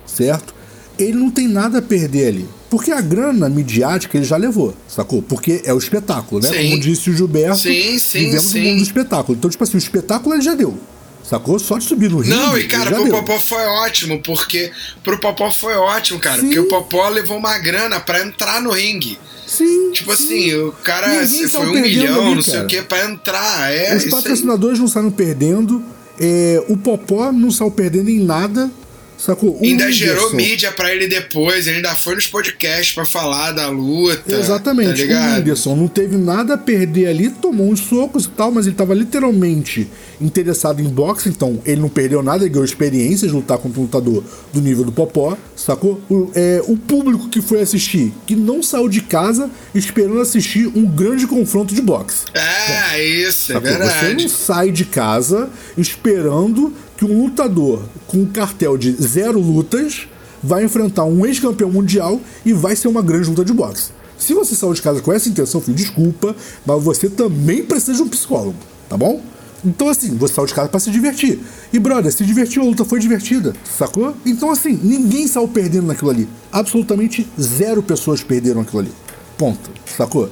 certo? Ele não tem nada a perder ali. Porque a grana midiática ele já levou, sacou? Porque é o espetáculo, né? Sim. Como disse o Gilberto, Sim, sim, vivemos sim. no mundo do espetáculo. Então, tipo assim, o espetáculo ele já deu. Sacou? Só de subir no ringue. Não, e cara, pro deu. Popó foi ótimo, porque pro Popó foi ótimo, cara, Sim. porque o Popó levou uma grana pra entrar no ringue. Sim. Tipo sim. assim, o cara se saiu foi um milhão, ali, não sei o que, pra entrar. É, Os aí. patrocinadores não saíram perdendo. é, o Popó não saiu perdendo em nada. Sacou? O Ainda gerou Whindersson- mídia pra ele depois, ele ainda foi nos podcasts pra falar da luta. Exatamente. Tá o? Whindersson não teve nada a perder ali, tomou uns socos e tal, mas ele tava literalmente interessado em boxe, então ele não perdeu nada, ele ganhou experiência de lutar contra um lutador do nível do Popó, sacou? O, é, o público que foi assistir, que não saiu de casa esperando assistir um grande confronto de boxe. É, isso, é Sacou? Você não verdade. sai de casa esperando que um lutador com um cartel de zero lutas vai enfrentar um ex-campeão mundial e vai ser uma grande luta de boxe. Se você saiu de casa com essa intenção, filho, desculpa, mas você também precisa de um psicólogo, tá bom? Então, assim, você saiu de casa pra se divertir. E, brother, se divertiu, a luta foi divertida, sacou? Então, assim, ninguém saiu perdendo naquilo ali. Absolutamente zero pessoas perderam aquilo ali. Ponto, sacou?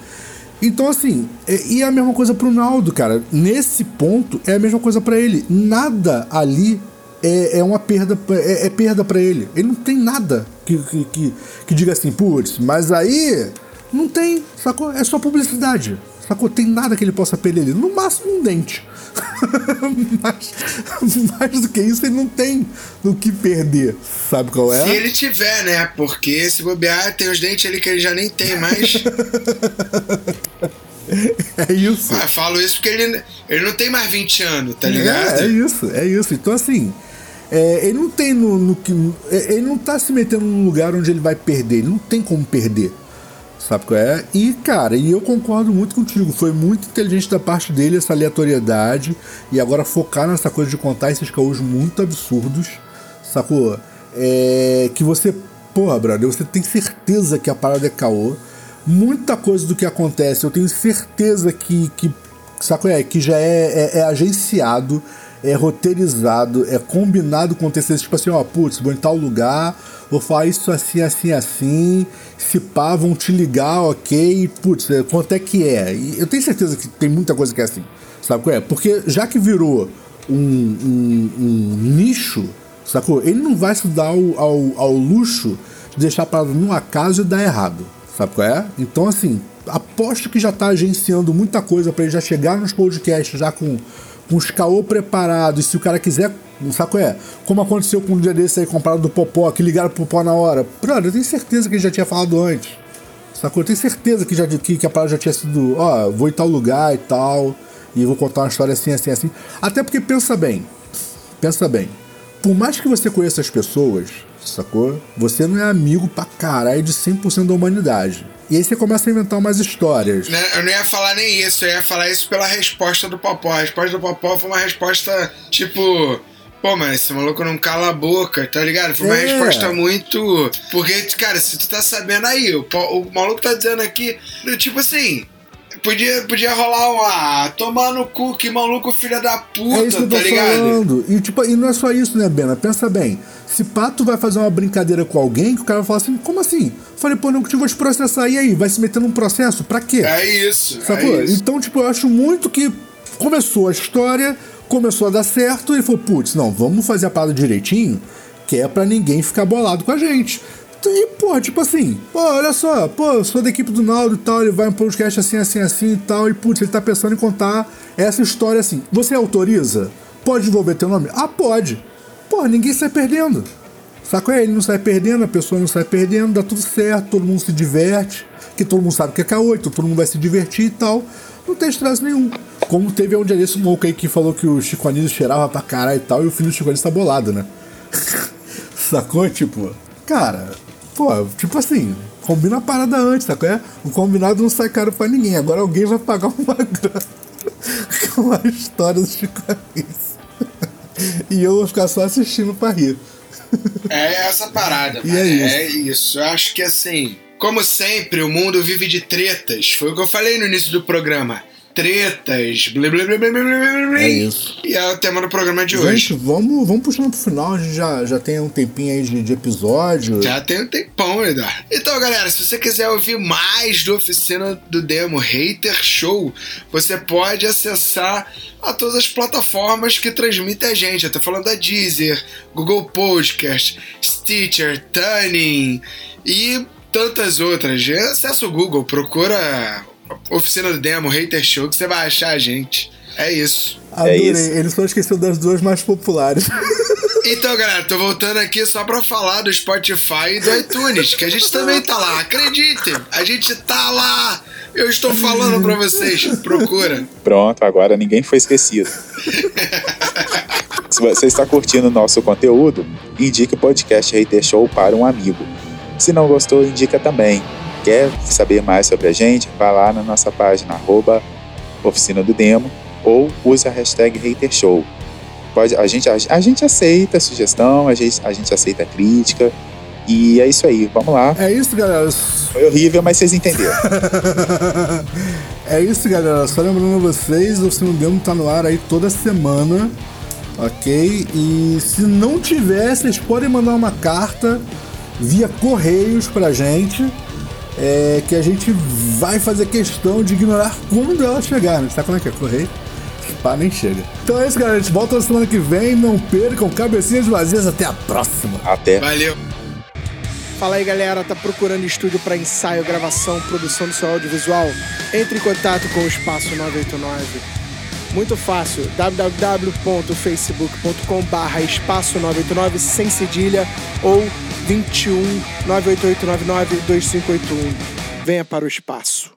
Então, assim, é- e é a mesma coisa pro Naldo, cara. Nesse ponto, é a mesma coisa pra ele. Nada ali é, é uma perda, é, é perda pra ele. Ele não tem nada que, que, que, que diga assim, putz, mas aí não tem, sacou? É só publicidade. Sacou? Tem nada que ele possa perder ali. No máximo um dente. mais, mais do que isso, ele não tem o que perder. Sabe qual é? Se ele tiver, né? Porque se bobear, tem os dentes ali que ele já nem tem mais. É isso. Ah, falo isso porque ele, ele não tem mais 20 anos, tá ligado? É, é isso, é isso. Então, assim, é, ele não tem no, no que. é, Ele não tá se metendo num lugar onde ele vai perder. Ele não tem como perder. Sabe qual é? E, cara, e eu concordo muito contigo. Foi muito inteligente da parte dele essa aleatoriedade. E agora focar nessa coisa de contar esses caôs muito absurdos. Sacou? É, que você. Porra, brother, você tem certeza que a parada é caô. Muita coisa do que acontece, eu tenho certeza que, que saco é, que já é, é, é agenciado, é roteirizado, é combinado com antecedência, tipo assim, ó, putz, vou em tal lugar, vou falar isso assim, assim, assim, se pá, vão te ligar, ok, putz, é, quanto é que é? E eu tenho certeza que tem muita coisa que é assim, sabe qual é? Porque já que virou um, um- um nicho, sacou? Ele não vai se dar ao, ao, ao luxo de deixar a parada no acaso e dar errado. Sabe qual é? Então, assim, aposto que já tá agenciando muita coisa pra ele já chegar nos podcasts já com, os caô preparados. Se o cara quiser, sabe qual é? Como aconteceu com um dia desse aí comprado do Popó, que ligaram pro Popó na hora. Brother, eu tenho certeza que ele já tinha falado antes. Sacou? Eu tenho certeza que, já, que, que a parada já tinha sido, ó, vou em tal lugar e tal, e vou contar uma história assim, assim, assim. Até porque pensa bem, pensa bem. Por mais que você conheça as pessoas, sacou? Você não é amigo pra caralho de 100% da humanidade. E aí você começa a inventar umas histórias. Né, Eu não ia falar nem isso, eu ia falar isso pela resposta do Popó. A resposta do Popó foi uma resposta tipo. Pô, mas esse maluco não cala a boca, tá ligado? Foi uma É. resposta muito. Porque, cara, se tu tá sabendo aí, o, o maluco tá dizendo aqui, tipo assim. Podia, podia rolar um. Ah, tomar no cu, que maluco filha da puta, É isso que eu tô tá ligado? falando. E, tipo, e não é só isso, né, Bena? Pensa bem. Se Pato vai fazer uma brincadeira com alguém, que o cara vai falar assim, como assim? Falei, pô, não que eu vou te processar. E aí? Vai se meter num processo? Pra quê? É isso. Sacou? É isso. Então, tipo, eu acho muito que começou a história, começou a dar certo, e ele falou, putz, não, vamos fazer a parada direitinho, que é pra ninguém ficar bolado com a gente. E, pô, tipo assim, pô, olha só, pô, eu sou da equipe do Naldo e tal, ele vai um podcast assim, assim, assim e tal, e putz, ele tá pensando em contar essa história assim. Você autoriza? Pode envolver teu nome? Ah, pode. Pô, ninguém sai perdendo. Saco é, ele não sai perdendo, a pessoa não sai perdendo, dá tudo certo, todo mundo se diverte, que todo mundo sabe que é caô, então todo mundo vai se divertir e tal. Não tem estresse nenhum. Como teve um dia desse louco aí que falou que o Chico Anísio cheirava pra caralho e tal, e o filho do Chico Anísio tá bolado, né? Sacou? Tipo, cara, Pô, tipo assim, combina a parada antes, tá? É? O combinado não sai caro pra ninguém. Agora alguém vai pagar uma grana com a história do Chico Anísio. E eu vou ficar só assistindo pra rir. É essa parada, E mano. é isso. É isso. Eu acho que assim, como sempre, o mundo vive de tretas. Foi o que eu falei no início do programa. Tretas, blá blá blá blá blá blá. É isso. E é o tema do programa de Gente, hoje. vamos, vamos puxando pro final. A gente já, já tem um tempinho aí de, de episódio. Já tem um tempão, Eduardo. Então, galera, se você quiser ouvir mais do Oficina do Demo Hater Show, você pode acessar a todas as plataformas que transmitem a gente. Eu tô falando da Deezer, Google Podcast, Stitcher, Tuning e tantas outras. Acessa o Google, procura Oficina do Demo Hater Show que você vai achar a gente. É isso. Adorei. isso. Ele só esqueceu das duas mais populares. Então, galera, tô voltando aqui só pra falar do Spotify e do iTunes, que a gente também tá lá. Acreditem, a gente tá lá. Eu estou falando pra vocês. Procura. Pronto, agora ninguém foi esquecido. Se você está curtindo o nosso conteúdo, indique o podcast Hater Show para um amigo. Se não gostou, indica também. Quer saber mais sobre a gente? Vá lá na nossa página arroba Oficina do Demo ou use a hashtag Hater Show. Pode, a, gente, a, a gente aceita sugestão, a gente, a gente aceita crítica. E é isso aí, vamos lá. É isso, galera. Foi horrível, mas vocês entenderam. É isso, galera. Só lembrando a vocês, o Sino Demo tá no ar aí toda semana. Ok? E se não tiver, vocês podem mandar uma carta via correios pra gente. É, que a gente vai fazer questão de ignorar quando ela chegar, né? Sabe como é que é? Correio? Pá, nem chega. Então é isso, galera. A gente volta na semana que vem. Não percam cabecinhas vazias. Até a próxima. Até. Valeu. Fala aí galera, tá procurando estúdio para ensaio, gravação, produção do seu audiovisual? Entre em contato com o Espaço 989. Muito fácil, www.facebook.com barra espaço 989 sem cedilha ou 21 98899 2581. Venha para o espaço.